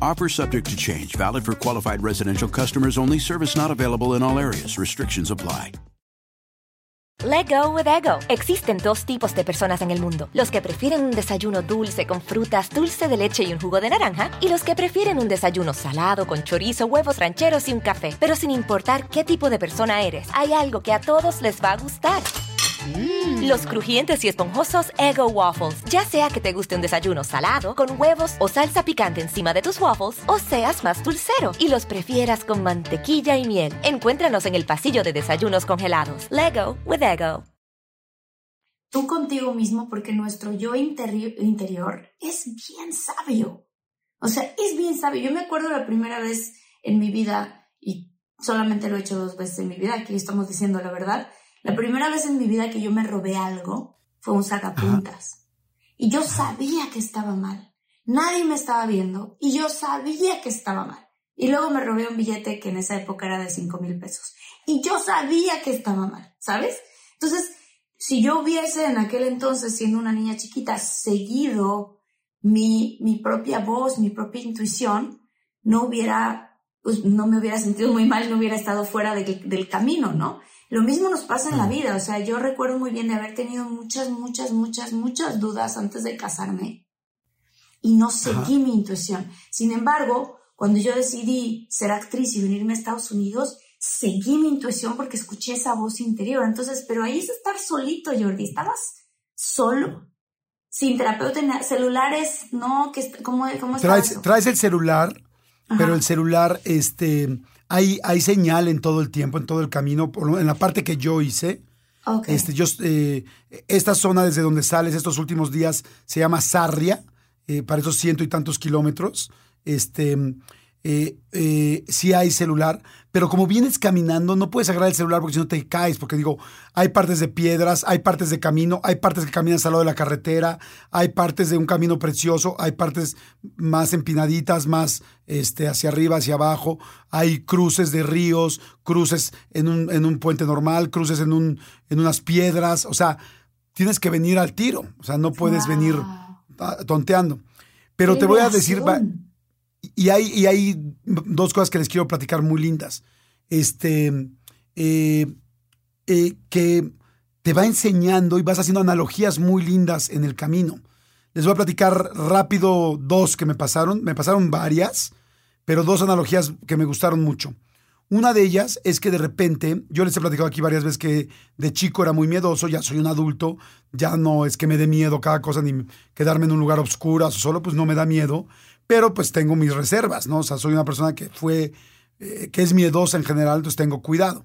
Offer subject to change, valid for qualified residential customers only. Service not available in all areas. Restrictions apply. Let go with ego. Existen dos tipos de personas en el mundo: los que prefieren un desayuno dulce con frutas, dulce de leche y un jugo de naranja, y los que prefieren un desayuno salado con chorizo, huevos rancheros y un café. Pero sin importar qué tipo de persona eres, hay algo que a todos les va a gustar. Los crujientes y esponjosos Ego Waffles. Ya sea que te guste un desayuno salado, con huevos o salsa picante encima de tus waffles, o seas más dulcero y los prefieras con mantequilla y miel. Encuéntranos en el pasillo de desayunos congelados. Lego with Ego. Tú contigo mismo, porque nuestro yo interior es bien sabio. O sea, es bien sabio. Yo me acuerdo la primera vez en mi vida, y solamente lo he hecho dos veces en mi vida, aquí estamos diciendo la verdad la primera vez en mi vida que yo me robé algo fue un sacapuntas. Y yo sabía que estaba mal. Nadie me estaba viendo y yo sabía que estaba mal. Y luego me robé un billete que en esa época era de 5 mil pesos. Y yo sabía que estaba mal, ¿sabes? Entonces, si yo hubiese en aquel entonces, siendo una niña chiquita, seguido mi, mi propia voz, mi propia intuición, no hubiera, pues, no me hubiera sentido muy mal, no hubiera estado fuera del camino, ¿no? Lo mismo nos pasa en la vida, o sea, yo recuerdo muy bien de haber tenido muchas, muchas, muchas, muchas dudas antes de casarme y no seguí mi intuición. Sin embargo, cuando yo decidí ser actriz y venirme a Estados Unidos, seguí mi intuición porque escuché esa voz interior. Entonces, pero ahí es estar solito, Jordi, estabas solo, sin terapeuta, celulares, ¿no? ¿Cómo, cómo traes, traes el celular, pero el celular, este hay, hay señal en todo el tiempo, en todo el camino, en la parte que yo hice. Este, yo, eh, esta zona desde donde sales estos últimos días se llama Sarria, eh, para esos ciento y tantos kilómetros. Este, eh, eh, sí hay celular, pero como vienes caminando, no puedes agarrar el celular porque si no te caes, porque digo, hay partes de piedras, hay partes de camino, hay partes que caminas al lado de la carretera, hay partes de un camino precioso, hay partes más empinaditas, más este, hacia arriba, hacia abajo, hay cruces de ríos, cruces en un, en un puente normal, cruces en, un, en unas piedras, o sea, tienes que venir al tiro, o sea, no puedes venir tonteando. Pero te voy a decir, y hay, y hay dos cosas que les quiero platicar muy lindas. Este, eh, eh, que te va enseñando y vas haciendo analogías muy lindas en el camino. Les voy a platicar rápido dos que me pasaron. Me pasaron varias, pero dos analogías que me gustaron mucho. Una de ellas es que de repente, yo les he platicado aquí varias veces que de chico era muy miedoso, ya soy un adulto, ya no es que me dé miedo cada cosa ni quedarme en un lugar oscuro, solo pues no me da miedo, pero pues tengo mis reservas, ¿no? O sea, soy una persona que fue, eh, que es miedosa en general, entonces tengo cuidado.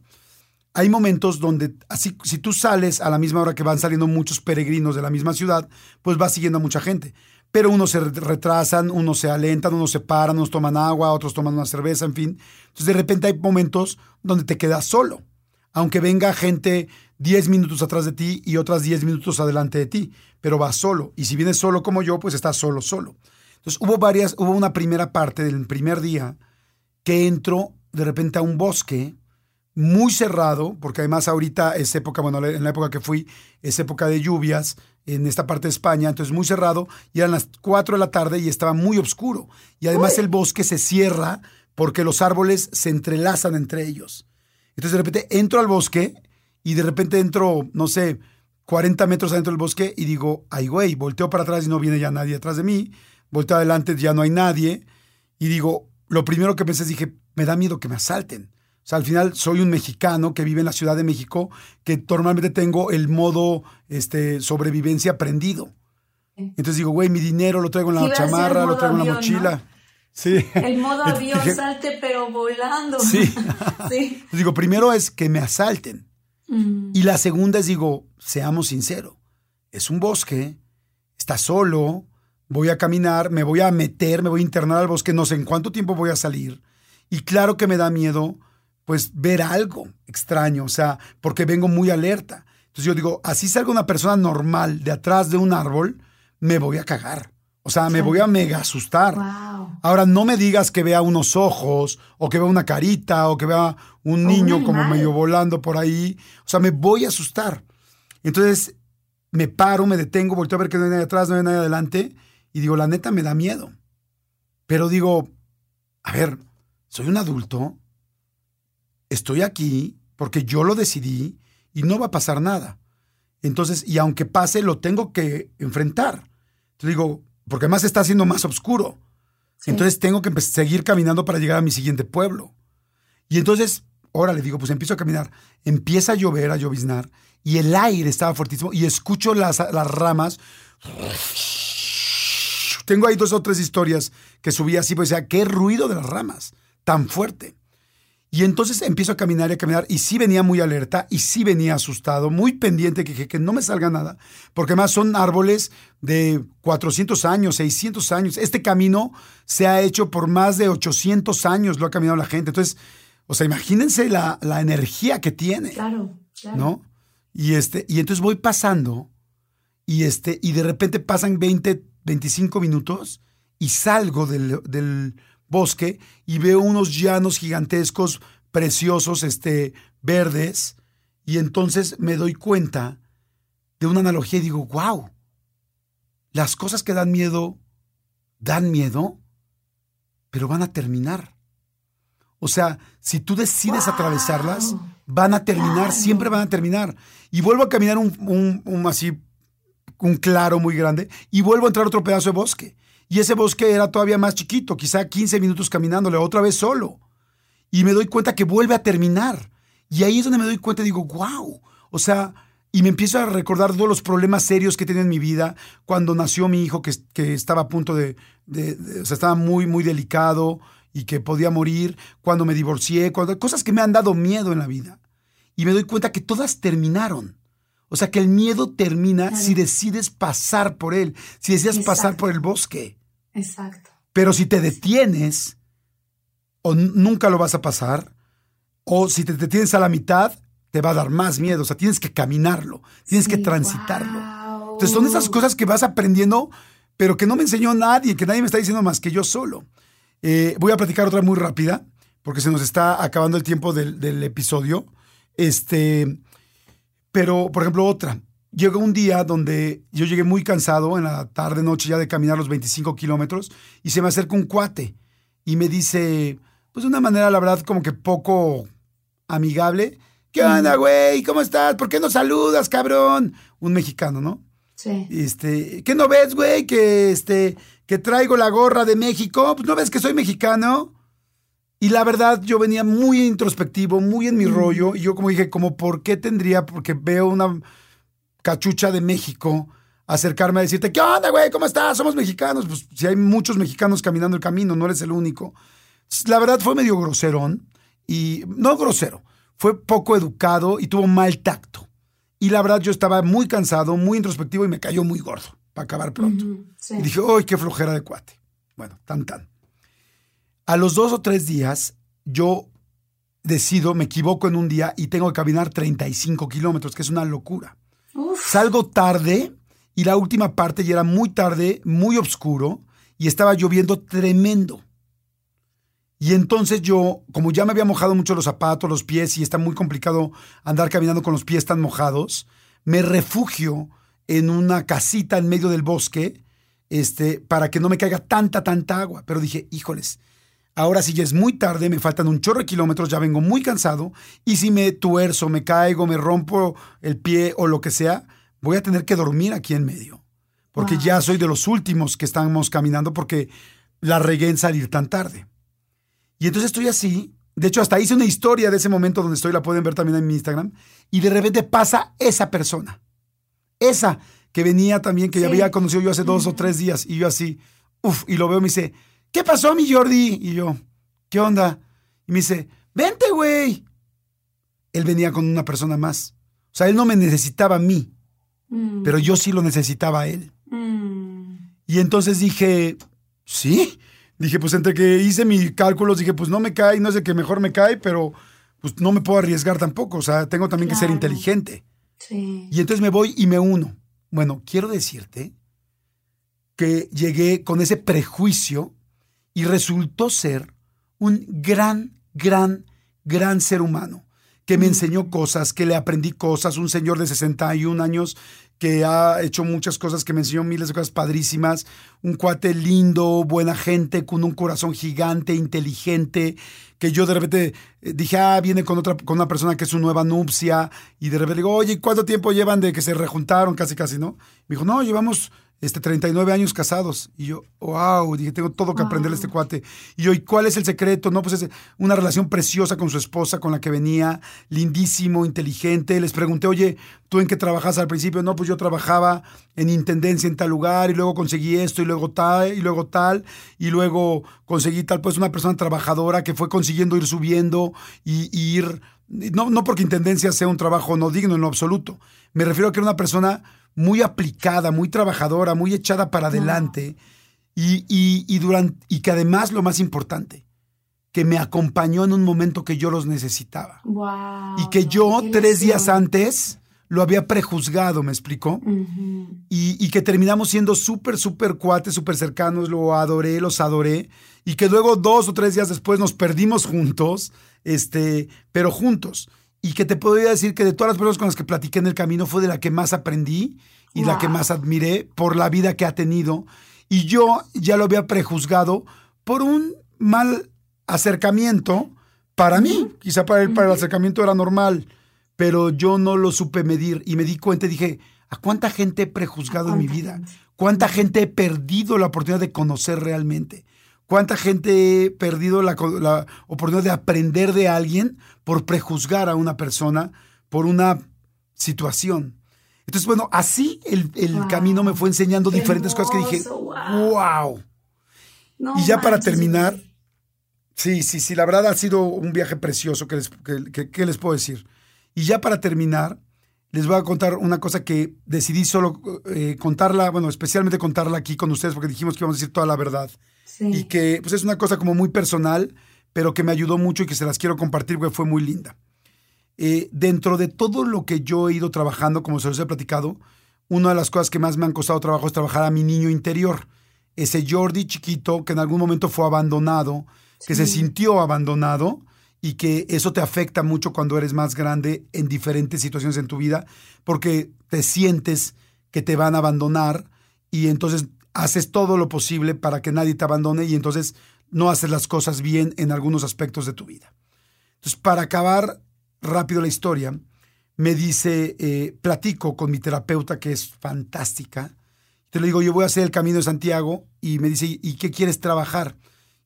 Hay momentos donde, así, si tú sales a la misma hora que van saliendo muchos peregrinos de la misma ciudad, pues vas siguiendo a mucha gente. Pero unos se retrasan, unos se alentan, unos se paran, unos toman agua, otros toman una cerveza, en fin. Entonces de repente hay momentos donde te quedas solo, aunque venga gente 10 minutos atrás de ti y otras 10 minutos adelante de ti, pero vas solo. Y si vienes solo como yo, pues estás solo, solo. Entonces hubo varias, hubo una primera parte del primer día que entró de repente a un bosque muy cerrado, porque además ahorita es época, bueno, en la época que fui, es época de lluvias en esta parte de España, entonces muy cerrado, y eran las 4 de la tarde y estaba muy oscuro. Y además el bosque se cierra porque los árboles se entrelazan entre ellos. Entonces de repente entro al bosque y de repente entro, no sé, 40 metros adentro del bosque y digo, ay güey, volteo para atrás y no viene ya nadie atrás de mí volteo adelante, ya no hay nadie. Y digo, lo primero que pensé es, dije, me da miedo que me asalten. O sea, al final soy un mexicano que vive en la Ciudad de México, que normalmente tengo el modo este, sobrevivencia prendido. Entonces digo, güey, mi dinero lo traigo en la chamarra, lo traigo en la mochila. Sí. El modo avión salte, pero volando. Sí. sí. digo, primero es que me asalten. Mm. Y la segunda es, digo, seamos sinceros. Es un bosque, está solo, voy a caminar, me voy a meter, me voy a internar al bosque, no sé en cuánto tiempo voy a salir. Y claro que me da miedo, pues, ver algo extraño, o sea, porque vengo muy alerta. Entonces yo digo, así salga una persona normal de atrás de un árbol, me voy a cagar. O sea, me voy a mega asustar. Ahora, no me digas que vea unos ojos, o que vea una carita, o que vea un niño como medio volando por ahí. O sea, me voy a asustar. Entonces, me paro, me detengo, volteo a ver que no hay nadie atrás, no hay nadie adelante y digo, la neta me da miedo. Pero digo, a ver, soy un adulto, estoy aquí porque yo lo decidí y no va a pasar nada. Entonces, y aunque pase, lo tengo que enfrentar. Entonces digo, porque además está haciendo más oscuro. Entonces tengo que seguir caminando para llegar a mi siguiente pueblo. Y entonces, ahora le digo, pues empiezo a caminar. Empieza a llover, a lloviznar, y el aire estaba fuertísimo, y escucho las, las ramas tengo ahí dos o tres historias que subí así, pues decía, qué ruido de las ramas, tan fuerte. Y entonces empiezo a caminar y a caminar y sí venía muy alerta y sí venía asustado, muy pendiente que, que no me salga nada, porque además son árboles de 400 años, 600 años. Este camino se ha hecho por más de 800 años, lo ha caminado la gente. Entonces, o sea, imagínense la, la energía que tiene. Claro, claro. ¿No? Y, este, y entonces voy pasando y, este, y de repente pasan 20, 25 minutos y salgo del, bosque y veo unos llanos gigantescos, preciosos, este, verdes, y entonces me doy cuenta de una analogía y digo, wow, las cosas que dan miedo, dan miedo, pero van a terminar. O sea, si tú decides atravesarlas, van a terminar, siempre van a terminar. Y vuelvo a caminar un, un, un así un claro muy grande, y vuelvo a entrar a otro pedazo de bosque. Y ese bosque era todavía más chiquito, quizá 15 minutos caminándole, otra vez solo. Y me doy cuenta que vuelve a terminar. Y ahí es donde me doy cuenta y digo, wow. O sea, y me empiezo a recordar todos los problemas serios que tenido en mi vida. Cuando nació mi hijo, que, que estaba a punto de, O sea, estaba muy, muy delicado y que podía morir. Cuando me divorcié, cuando, cosas que me han dado miedo en la vida. Y me doy cuenta que todas terminaron. O sea que el miedo termina si decides pasar por él, si decides pasar por el bosque. Exacto. Pero si te detienes, o nunca lo vas a pasar, o si te tienes a la mitad, te va a dar más miedo. O sea, tienes que caminarlo, tienes que transitarlo. Entonces son esas cosas que vas aprendiendo, pero que no me enseñó nadie, que nadie me está diciendo más que yo solo. Eh, voy a platicar otra muy rápida, porque se nos está acabando el tiempo del, del episodio. Este, pero, por ejemplo, otra. Llegó un día donde yo llegué muy cansado en la tarde, noche ya de caminar los 25 kilómetros y se me acerca un cuate y me dice, pues de una manera, la verdad, como que poco amigable. ¿Qué onda, güey? ¿Cómo estás? ¿Por qué no saludas, cabrón? Un mexicano, ¿no? Sí. Este, ¿qué no ves, güey? Que este, que traigo la gorra de México. Pues no ves que soy mexicano. Y la verdad, yo venía muy introspectivo, muy en mi rollo. Y yo como dije, como, ¿por qué tendría? Porque veo una cachucha de México acercarme a decirte, ¿qué onda, güey? ¿Cómo estás? Somos mexicanos. Pues si hay muchos mexicanos caminando el camino, no eres el único. La verdad fue medio groserón y no grosero, fue poco educado y tuvo mal tacto. Y la verdad yo estaba muy cansado, muy introspectivo y me cayó muy gordo para acabar pronto. Y dije, ¡ay, qué flojera de cuate! Bueno, tan tan. A los dos o tres días yo decido, me equivoco en un día y tengo que caminar 35 kilómetros, que es una locura. Salgo tarde y la última parte ya era muy tarde, muy oscuro y estaba lloviendo tremendo. Y entonces yo, como ya me había mojado mucho los zapatos, los pies, y está muy complicado andar caminando con los pies tan mojados, me refugio en una casita en medio del bosque, este, para que no me caiga tanta, tanta agua. Pero dije, híjoles, ahora sí ya es muy tarde, me faltan un chorro de kilómetros, ya vengo muy cansado, y si me tuerzo, me caigo, me rompo el pie o lo que sea, voy a tener que dormir aquí en medio. Porque ya soy de los últimos que estamos caminando porque la regué en salir tan tarde. Y entonces estoy así. De hecho, hasta hice una historia de ese momento donde estoy, la pueden ver también en mi Instagram. Y de repente pasa esa persona. Esa que venía también, que ya había conocido yo hace dos o tres días. Y yo así, uff, y lo veo, me dice, ¿qué pasó, mi Jordi? Y yo, ¿qué onda? Y me dice, vente, güey. Él venía con una persona más. O sea, él no me necesitaba a mí, Mm. pero yo sí lo necesitaba a él. Mm. Y entonces dije, ¿sí? Dije, pues entre que hice mis cálculos, dije, pues no me cae, no sé qué mejor me cae, pero pues no me puedo arriesgar tampoco. O sea, tengo también que ser inteligente. Sí. Y entonces me voy y me uno. Bueno, quiero decirte que llegué con ese prejuicio y resultó ser un gran, gran, gran ser humano que me enseñó cosas, que le aprendí cosas, un señor de 61 años que ha hecho muchas cosas, que me enseñó miles de cosas padrísimas, un cuate lindo, buena gente, con un corazón gigante, inteligente, que yo de repente eh, dije, ah, viene con otra, con una persona que es su nueva nupcia, y de repente digo, oye, ¿cuánto tiempo llevan de que se rejuntaron? Casi, casi, ¿no? Me dijo, no, llevamos este, 39 años casados. Y yo, wow, dije, tengo todo que aprenderle a este cuate. Y yo, ¿y cuál es el secreto? No, pues es una relación preciosa con su esposa, con la que venía, lindísimo, inteligente. Les pregunté, oye, ¿tú en qué trabajas al principio? No, pues yo trabajaba en intendencia en tal lugar y luego conseguí esto y luego tal y luego tal y luego conseguí tal, pues una persona trabajadora que fue consiguiendo ir subiendo y, y ir, no, no porque intendencia sea un trabajo no digno en lo absoluto. Me refiero a que era una persona muy aplicada, muy trabajadora, muy echada para adelante y, y, y, durante, y que además lo más importante, que me acompañó en un momento que yo los necesitaba. Wow. Y que yo tres días antes lo había prejuzgado, ¿me explicó? Y, y que terminamos siendo súper, súper cuates, súper cercanos, lo adoré, los adoré, y que luego dos o tres días después nos perdimos juntos, este, pero juntos. Y que te podría decir que de todas las personas con las que platiqué en el camino fue de la que más aprendí y la que más admiré por la vida que ha tenido. Y yo ya lo había prejuzgado por un mal acercamiento para mí. Quizá para él, para el acercamiento era normal, pero yo no lo supe medir y me di cuenta y dije, ¿a cuánta gente he prejuzgado en mi vida? ¿Cuánta gente he perdido la oportunidad de conocer realmente? ¿Cuánta gente he perdido la, la oportunidad de aprender de alguien por prejuzgar a una persona por una situación? Entonces, bueno, así el, el Wow. camino me fue enseñando Qué diferentes cosas que dije, wow. wow. No Y ya para terminar, sí, sí, sí, la verdad ha sido un viaje precioso, que les, que- que- ¿qué les puedo decir? Y ya para terminar, les voy a contar una cosa que decidí solo eh, contarla, bueno, especialmente contarla aquí con ustedes, porque dijimos que íbamos a decir toda la verdad. Sí. Y que pues es una cosa como muy personal, pero que me ayudó mucho y que se las quiero compartir porque fue muy linda. Eh, dentro de todo lo que yo he ido trabajando, como se los he platicado, una de las cosas que más me han costado trabajo es trabajar a mi niño interior. Ese Jordi chiquito que en algún momento fue abandonado, que se sintió abandonado y que eso te afecta mucho cuando eres más grande en diferentes situaciones en tu vida, porque te sientes que te van a abandonar y entonces haces todo lo posible para que nadie te abandone y entonces no haces las cosas bien en algunos aspectos de tu vida. Entonces, para acabar rápido la historia, me dice, eh, platico con mi terapeuta que es fantástica. Te le digo, yo voy a hacer el camino de Santiago y me dice, ¿y qué quieres trabajar?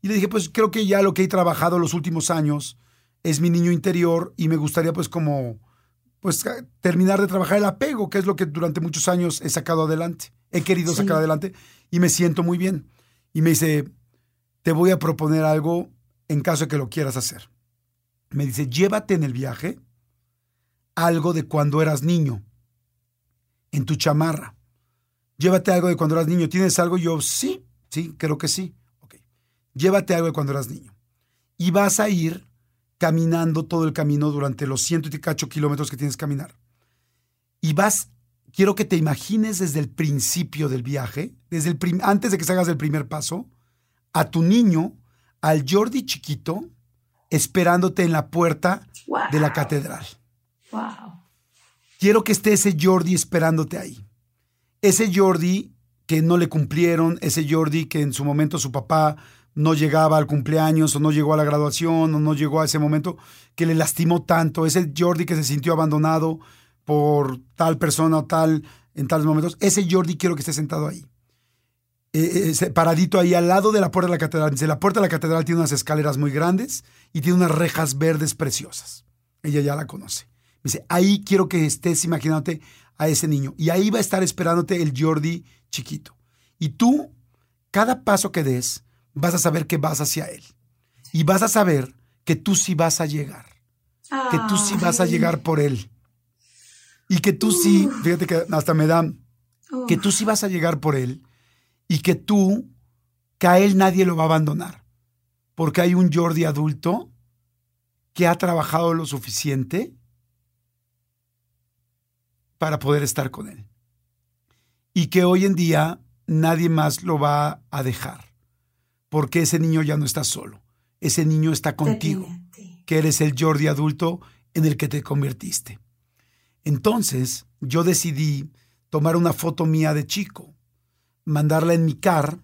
Y le dije, pues creo que ya lo que he trabajado los últimos años es mi niño interior y me gustaría pues como pues terminar de trabajar el apego, que es lo que durante muchos años he sacado adelante, he querido sacar adelante y me siento muy bien. Y me dice, te voy a proponer algo en caso de que lo quieras hacer. Me dice, llévate en el viaje algo de cuando eras niño, en tu chamarra. Llévate algo de cuando eras niño. ¿Tienes algo? Yo, sí, sí, creo que sí. Ok. Llévate algo de cuando eras niño. Y vas a ir caminando todo el camino durante los ciento y cacho kilómetros que tienes que caminar. Y vas, quiero que te imagines desde el principio del viaje, desde el antes de que salgas del primer paso, a tu niño, al Jordi chiquito, esperándote en la puerta de la catedral. Wow. Quiero que esté ese Jordi esperándote ahí. Ese Jordi que no le cumplieron, ese Jordi que en su momento su papá no llegaba al cumpleaños o no llegó a la graduación o no llegó a ese momento que le lastimó tanto, ese Jordi que se sintió abandonado por tal persona o tal en tales momentos, ese Jordi quiero que esté sentado ahí. Eh, eh, paradito ahí al lado de la puerta de la catedral. Dice, la puerta de la catedral tiene unas escaleras muy grandes y tiene unas rejas verdes preciosas. Ella ya la conoce. Dice, ahí quiero que estés imaginándote a ese niño. Y ahí va a estar esperándote el Jordi chiquito. Y tú, cada paso que des, vas a saber que vas hacia Él. Y vas a saber que tú sí vas a llegar. Que tú sí vas a llegar por Él. Y que tú sí, fíjate que hasta me da, que tú sí vas a llegar por Él. Y que tú, que a Él nadie lo va a abandonar. Porque hay un Jordi adulto que ha trabajado lo suficiente para poder estar con Él. Y que hoy en día nadie más lo va a dejar porque ese niño ya no está solo. Ese niño está contigo, que eres el Jordi adulto en el que te convertiste. Entonces, yo decidí tomar una foto mía de chico, mandarla en mi car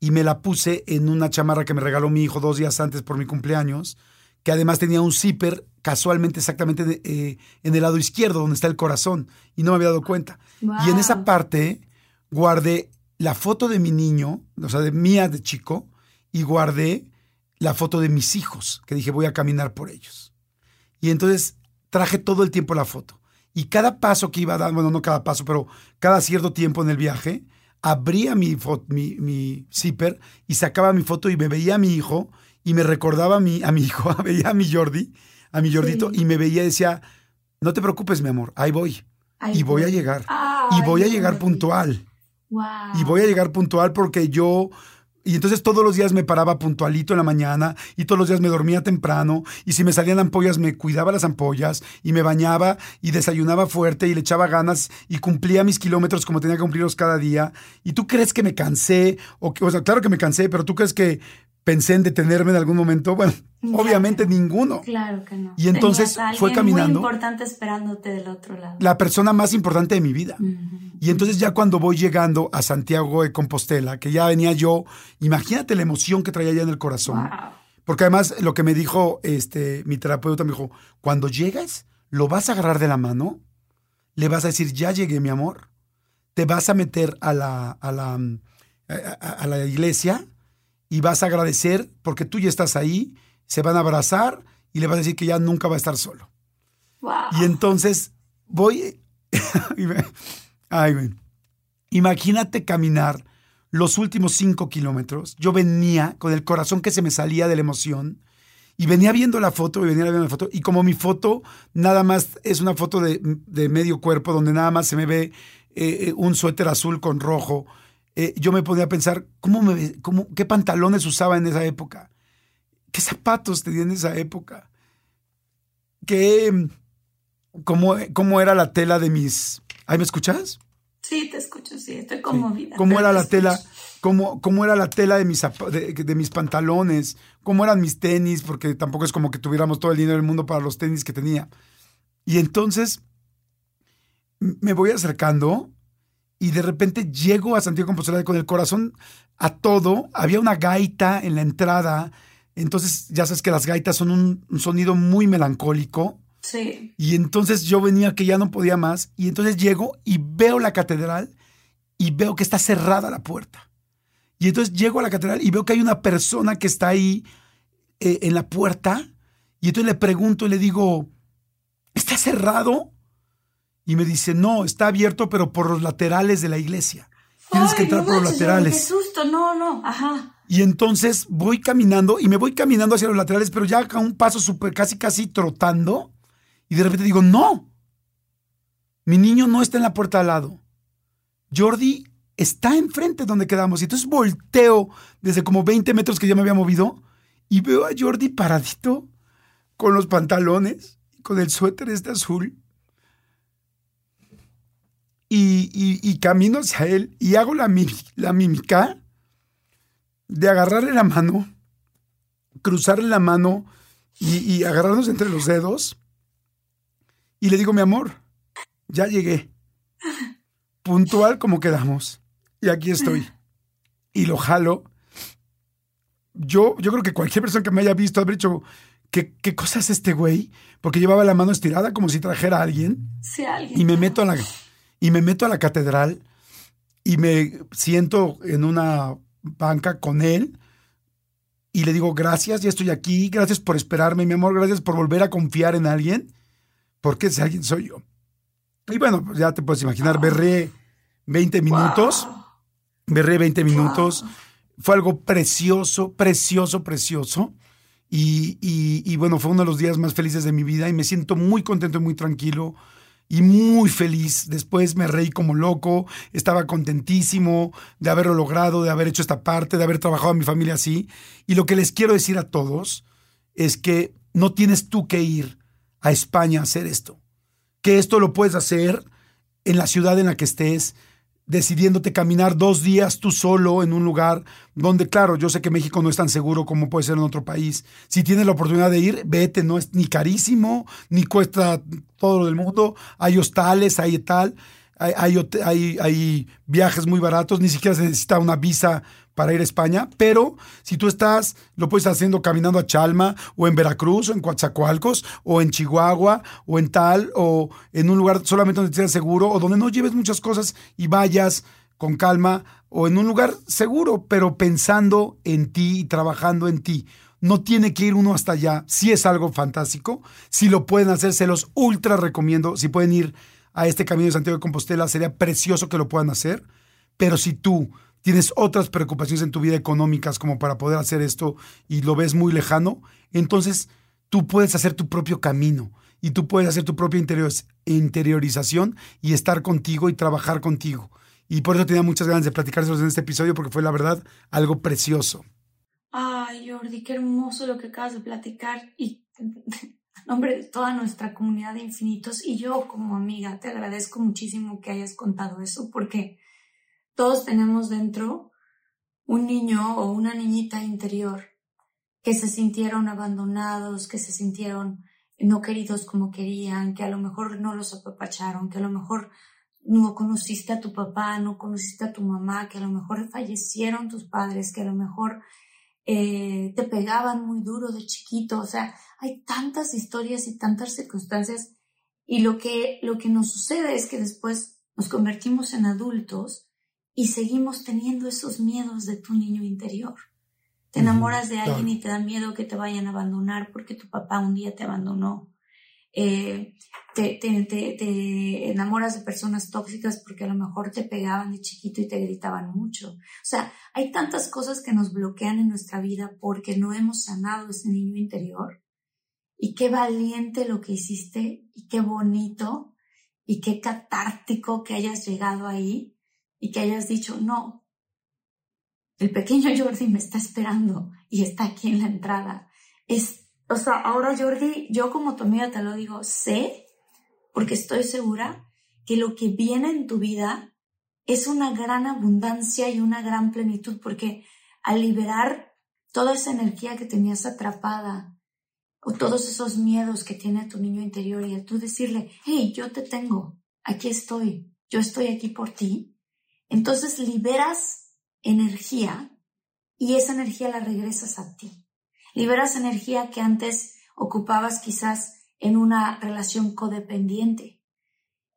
y me la puse en una chamarra que me regaló mi hijo dos días antes por mi cumpleaños, que además tenía un zipper casualmente exactamente eh, en el lado izquierdo, donde está el corazón, y no me había dado cuenta. Y en esa parte guardé la foto de mi niño, o sea, de mía de chico, y guardé la foto de mis hijos, que dije voy a caminar por ellos. Y entonces traje todo el tiempo la foto. Y cada paso que iba dando, bueno, no cada paso, pero cada cierto tiempo en el viaje, abría mi, mi, mi zipper y sacaba mi foto y me veía a mi hijo y me recordaba a mi, a mi hijo, veía a mi Jordi, a mi Jordito, y me veía y decía, no te preocupes, mi amor, ahí voy. y voy, a llegar. y voy a llegar puntual. Y voy a llegar puntual porque yo y entonces todos los días me paraba puntualito en la mañana y todos los días me dormía temprano y si me salían ampollas me cuidaba las ampollas y me bañaba y desayunaba fuerte y le echaba ganas y cumplía mis kilómetros como tenía que cumplirlos cada día. ¿Y tú crees que me cansé? O, sea, claro que me cansé, pero tú crees que pensé en detenerme en algún momento. Bueno, obviamente ninguno. Claro que no. Y entonces fue caminando. Muy importante esperándote del otro lado. La persona más importante de mi vida. Y entonces ya cuando voy llegando a Santiago de Compostela, que ya venía yo, imagínate la emoción que traía ya en el corazón. Porque además lo que me dijo este mi terapeuta me dijo, cuando llegas, lo vas a agarrar de la mano, le vas a decir, ya llegué, mi amor. Te vas a meter a la, a la, a la iglesia y vas a agradecer porque tú ya estás ahí, se van a abrazar y le vas a decir que ya nunca va a estar solo. Y entonces voy... Ay, Imagínate caminar los últimos cinco kilómetros. Yo venía con el corazón que se me salía de la emoción y venía viendo la foto y venía viendo la foto. Y como mi foto nada más es una foto de, medio cuerpo donde nada más se me ve eh, eh, un suéter azul con rojo eh, yo me podía pensar, ¿cómo me, cómo, ¿qué pantalones usaba en esa época? ¿qué zapatos tenía en esa época? ¿Qué, cómo, cómo era la tela de mis... ¿Ahí me escuchas? Sí, te escucho, sí, estoy conmovida. ¿Cómo era la tela? Cómo, cómo, era la tela de mis, de, de, mis pantalones? ¿Cómo eran mis tenis? Porque tampoco es como que tuviéramos todo el dinero del mundo para los tenis que tenía. Y entonces me voy acercando y de repente llego a Santiago Compostela con el corazón a todo. Había una gaita en la entrada. Entonces, ya sabes que las gaitas son un, un sonido muy melancólico. Sí. Y entonces yo venía que ya no podía más. Y entonces llego y veo la catedral y veo que está cerrada la puerta. Y entonces llego a la catedral y veo que hay una persona que está ahí eh, en la puerta. Y entonces le pregunto y le digo, ¿está cerrado? Y me dice, no, está abierto, pero por los laterales de la iglesia. Tienes Ay, que entrar no por los manches, laterales. Qué susto, no, no, ajá. Y entonces voy caminando y me voy caminando hacia los laterales, pero ya a un paso súper, casi, casi trotando. Y de repente digo, no, mi niño no está en la puerta al lado. Jordi está enfrente donde quedamos. Y entonces volteo desde como 20 metros que ya me había movido y veo a Jordi paradito con los pantalones, con el suéter este azul. Y, y, y camino hacia él y hago la, la mímica de agarrarle la mano, cruzarle la mano y, y, agarrarnos entre los dedos. Y le digo, mi amor, ya llegué. Puntual como quedamos. Y aquí estoy. Y lo jalo. Yo, yo creo que cualquier persona que me haya visto haber dicho, ¿qué, ¿qué cosa es este güey? Porque llevaba la mano estirada como si trajera a alguien. Sí, alguien. Y me meto a la, y me meto a la catedral y me siento en una banca con él y le digo, gracias, ya estoy aquí, gracias por esperarme, mi amor, gracias por volver a confiar en alguien, porque ese alguien soy yo. Y bueno, pues ya te puedes imaginar, berré 20 minutos, berré 20 minutos, fue algo precioso, precioso, precioso. Y, y, y, bueno, fue uno de los días más felices de mi vida y me siento muy contento y muy tranquilo y muy feliz. Después me reí como loco, estaba contentísimo de haberlo logrado, de haber hecho esta parte, de haber trabajado a mi familia así. Y lo que les quiero decir a todos es que no tienes tú que ir a España a hacer esto. Que esto lo puedes hacer en la ciudad en la que estés, decidiéndote caminar dos días tú solo en un lugar donde, claro, yo sé que México no es tan seguro como puede ser en otro país. Si tienes la oportunidad de ir, vete, no es ni carísimo, ni cuesta todo lo del mundo. Hay hostales, hay tal, hay, hay, hay, hay viajes muy baratos, ni siquiera se necesita una visa para ir a España, pero si tú estás, lo puedes estar haciendo caminando a Chalma, o en Veracruz, o en Coatzacoalcos, o en Chihuahua, o en tal, o en un lugar solamente donde estés seguro, o donde no lleves muchas cosas y vayas con calma, o en un lugar seguro, pero pensando en ti y trabajando en ti. No tiene que ir uno hasta allá. Si es algo fantástico, si lo pueden hacer, se los ultra recomiendo. Si pueden ir a este camino de Santiago de Compostela, sería precioso que lo puedan hacer. Pero si tú tienes otras preocupaciones en tu vida económicas como para poder hacer esto y lo ves muy lejano, entonces tú puedes hacer tu propio camino y tú puedes hacer tu propia interiorización y estar contigo y trabajar contigo. Y por eso tenía muchas ganas de platicar en este episodio porque fue la verdad algo precioso. Ay, Jordi, qué hermoso lo que acabas de platicar y nombre de toda nuestra comunidad de infinitos y yo como amiga te agradezco muchísimo que hayas contado eso porque todos tenemos dentro un niño o una niñita interior que se sintieron abandonados, que se sintieron no queridos como querían, que a lo mejor no los apapacharon, que a lo mejor no conociste a tu papá, no conociste a tu mamá, que a lo mejor fallecieron tus padres, que a lo mejor eh, te pegaban muy duro de chiquito. O sea, hay tantas historias y tantas circunstancias y lo que, lo que nos sucede es que después nos convertimos en adultos y seguimos teniendo esos miedos de tu niño interior. Te enamoras de alguien y te da miedo que te vayan a abandonar porque tu papá un día te abandonó. Eh, te, te, te, te, enamoras de personas tóxicas porque a lo mejor te pegaban de chiquito y te gritaban mucho. O sea, hay tantas cosas que nos bloquean en nuestra vida porque no hemos sanado ese niño interior. Y qué valiente lo que hiciste y qué bonito y qué catártico que hayas llegado ahí y que hayas dicho, no, el pequeño Jordi me está esperando y está aquí en la entrada es, o sea, ahora Jordi, yo como tu amiga te lo digo, sé, porque estoy segura que lo que viene en tu vida es una gran abundancia y una gran plenitud, porque al liberar toda esa energía que tenías atrapada o todos esos miedos que tiene tu niño interior y al tú decirle, hey, yo te tengo, aquí estoy, yo estoy aquí por ti, entonces liberas energía y esa energía la regresas a ti. Liberas energía que antes ocupabas quizás en una relación codependiente.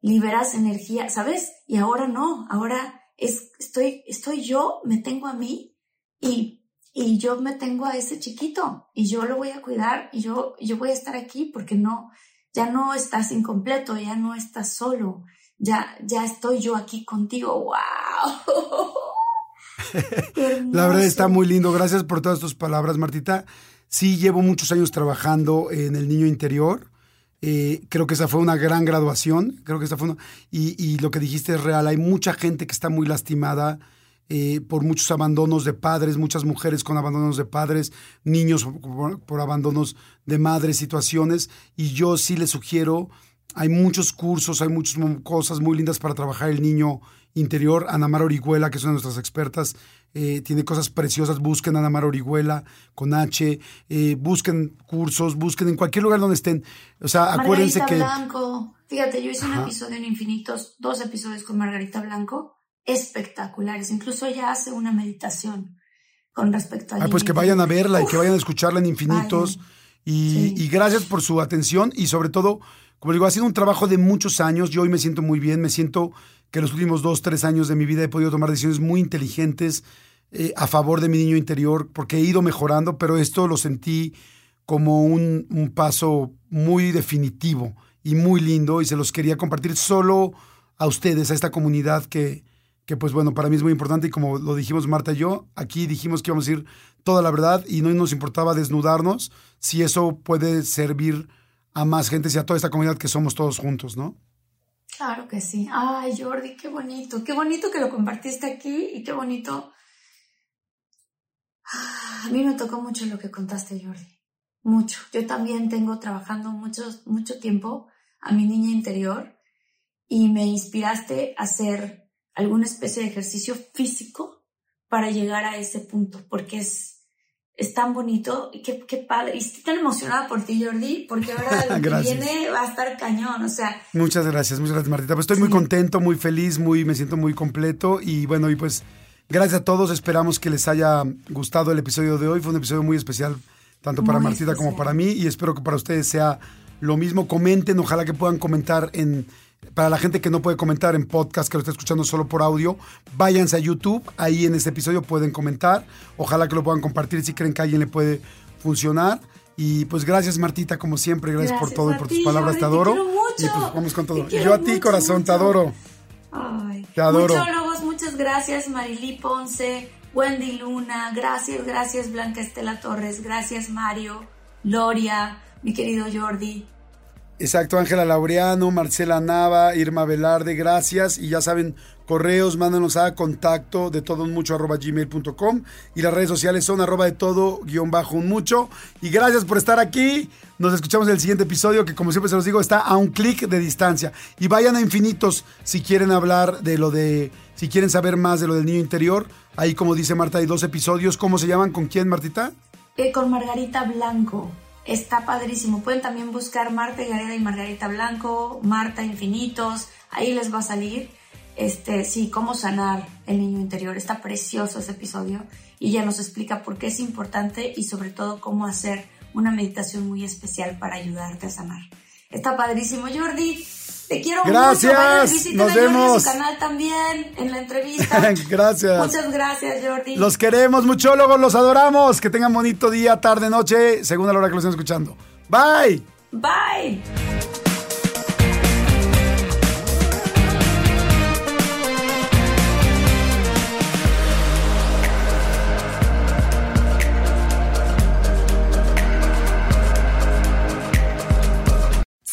Liberas energía, ¿sabes? Y ahora no, ahora es, estoy, estoy yo, me tengo a mí y, y yo me tengo a ese chiquito y yo lo voy a cuidar y yo, yo voy a estar aquí porque no, ya no estás incompleto, ya no estás solo, ya, ya estoy yo aquí contigo. ¡Wow! La verdad está muy lindo. Gracias por todas tus palabras, Martita. Sí, llevo muchos años trabajando en el niño interior. Eh, creo que esa fue una gran graduación. Creo que esa fue y, y, lo que dijiste es real. Hay mucha gente que está muy lastimada eh, por muchos abandonos de padres, muchas mujeres con abandonos de padres, niños por, por abandonos de madres, situaciones. Y yo sí les sugiero, hay muchos cursos, hay muchas cosas muy lindas para trabajar el niño interior. Ana Mar Orihuela, que es una de nuestras expertas, eh, tiene cosas preciosas. Busquen a Ana Mar Orihuela con H, eh, busquen cursos, busquen en cualquier lugar donde estén. O sea, acuérdense que. Blanco. Fíjate, yo hice un episodio en Infinitos, dos episodios con Margarita Blanco, espectaculares. Incluso ella hace una meditación con respecto a. Ah, pues que vayan a verla y que vayan a escucharla en Infinitos. Y, y gracias por su atención y sobre todo, como digo, ha sido un trabajo de muchos años. Yo hoy me siento muy bien, me siento que los últimos dos, tres años de mi vida he podido tomar decisiones muy inteligentes eh, a favor de mi niño interior, porque he ido mejorando, pero esto lo sentí como un, paso muy definitivo y muy lindo y se los quería compartir solo a ustedes, a esta comunidad que, que pues bueno, para mí es muy importante y como lo dijimos Marta y yo, aquí dijimos que íbamos a decir toda la verdad y no nos importaba desnudarnos si eso puede servir a más gente y a toda esta comunidad que somos todos juntos, ¿no? Claro que sí. Ay, Jordi, qué bonito. Qué bonito que lo compartiste aquí y qué bonito. Ah, a mí me tocó mucho lo que contaste, Jordi. Mucho. Yo también tengo trabajando mucho, mucho tiempo a mi niña interior y me inspiraste a hacer alguna especie de ejercicio físico para llegar a ese punto, porque es es tan bonito y qué, qué, padre. Y estoy tan emocionada por ti, Jordi, porque ahora lo que viene va a estar cañón, o sea. Muchas gracias, muchas gracias, Martita. Pues estoy muy contento, muy feliz, muy, me siento muy completo y bueno, y pues gracias a todos. Esperamos que les haya gustado el episodio de hoy. Fue un episodio muy especial, tanto para Martita como para mí y espero que para ustedes sea lo mismo. Comenten, ojalá que puedan comentar en para la gente que no puede comentar en podcast, que lo está escuchando solo por audio, váyanse a YouTube. Ahí en este episodio pueden comentar. Ojalá que lo puedan compartir si creen que a alguien le puede funcionar. Y pues gracias Martita, como siempre, gracias, por todo y por tus palabras, te adoro. Te y pues vamos con todo. Yo a ti, corazón, te adoro. Ay. Te adoro. Muchólogos, muchas gracias, Marilí Ponce, Wendy Luna, gracias, gracias, Blanca Estela Torres, gracias, Mario, Loria, mi querido Jordi. Exacto, Ángela Laureano, Marcela Nava, Irma Velarde, gracias. Y ya saben, correos, mándanos a contacto de todo un mucho arroba gmail.com y las redes sociales son arroba de todo guion bajo un mucho. Y gracias por estar aquí. Nos escuchamos en el siguiente episodio que como siempre se los digo está a un clic de distancia. Y vayan a infinitos si quieren hablar de lo de, si quieren saber más de lo del niño interior. Ahí como dice Marta hay dos episodios. ¿Cómo se llaman? ¿Con quién, Martita? Eh, con Margarita Blanco. Está padrísimo. Pueden también buscar Marta Gareda y Margarita Blanco, Marta Infinitos. Ahí les va a salir. Este, sí, cómo sanar el niño interior. Está precioso ese episodio y ya nos explica por qué es importante y sobre todo cómo hacer una meditación muy especial para ayudarte a sanar. Está padrísimo, Jordi. Te quiero gracias. mucho. Nos vemos. En su canal también, en la entrevista. gracias. Muchas gracias, Jordi. Los queremos, muchólogos, los adoramos. Que tengan bonito día, tarde, noche, según la hora que los estén escuchando. Bye. Bye.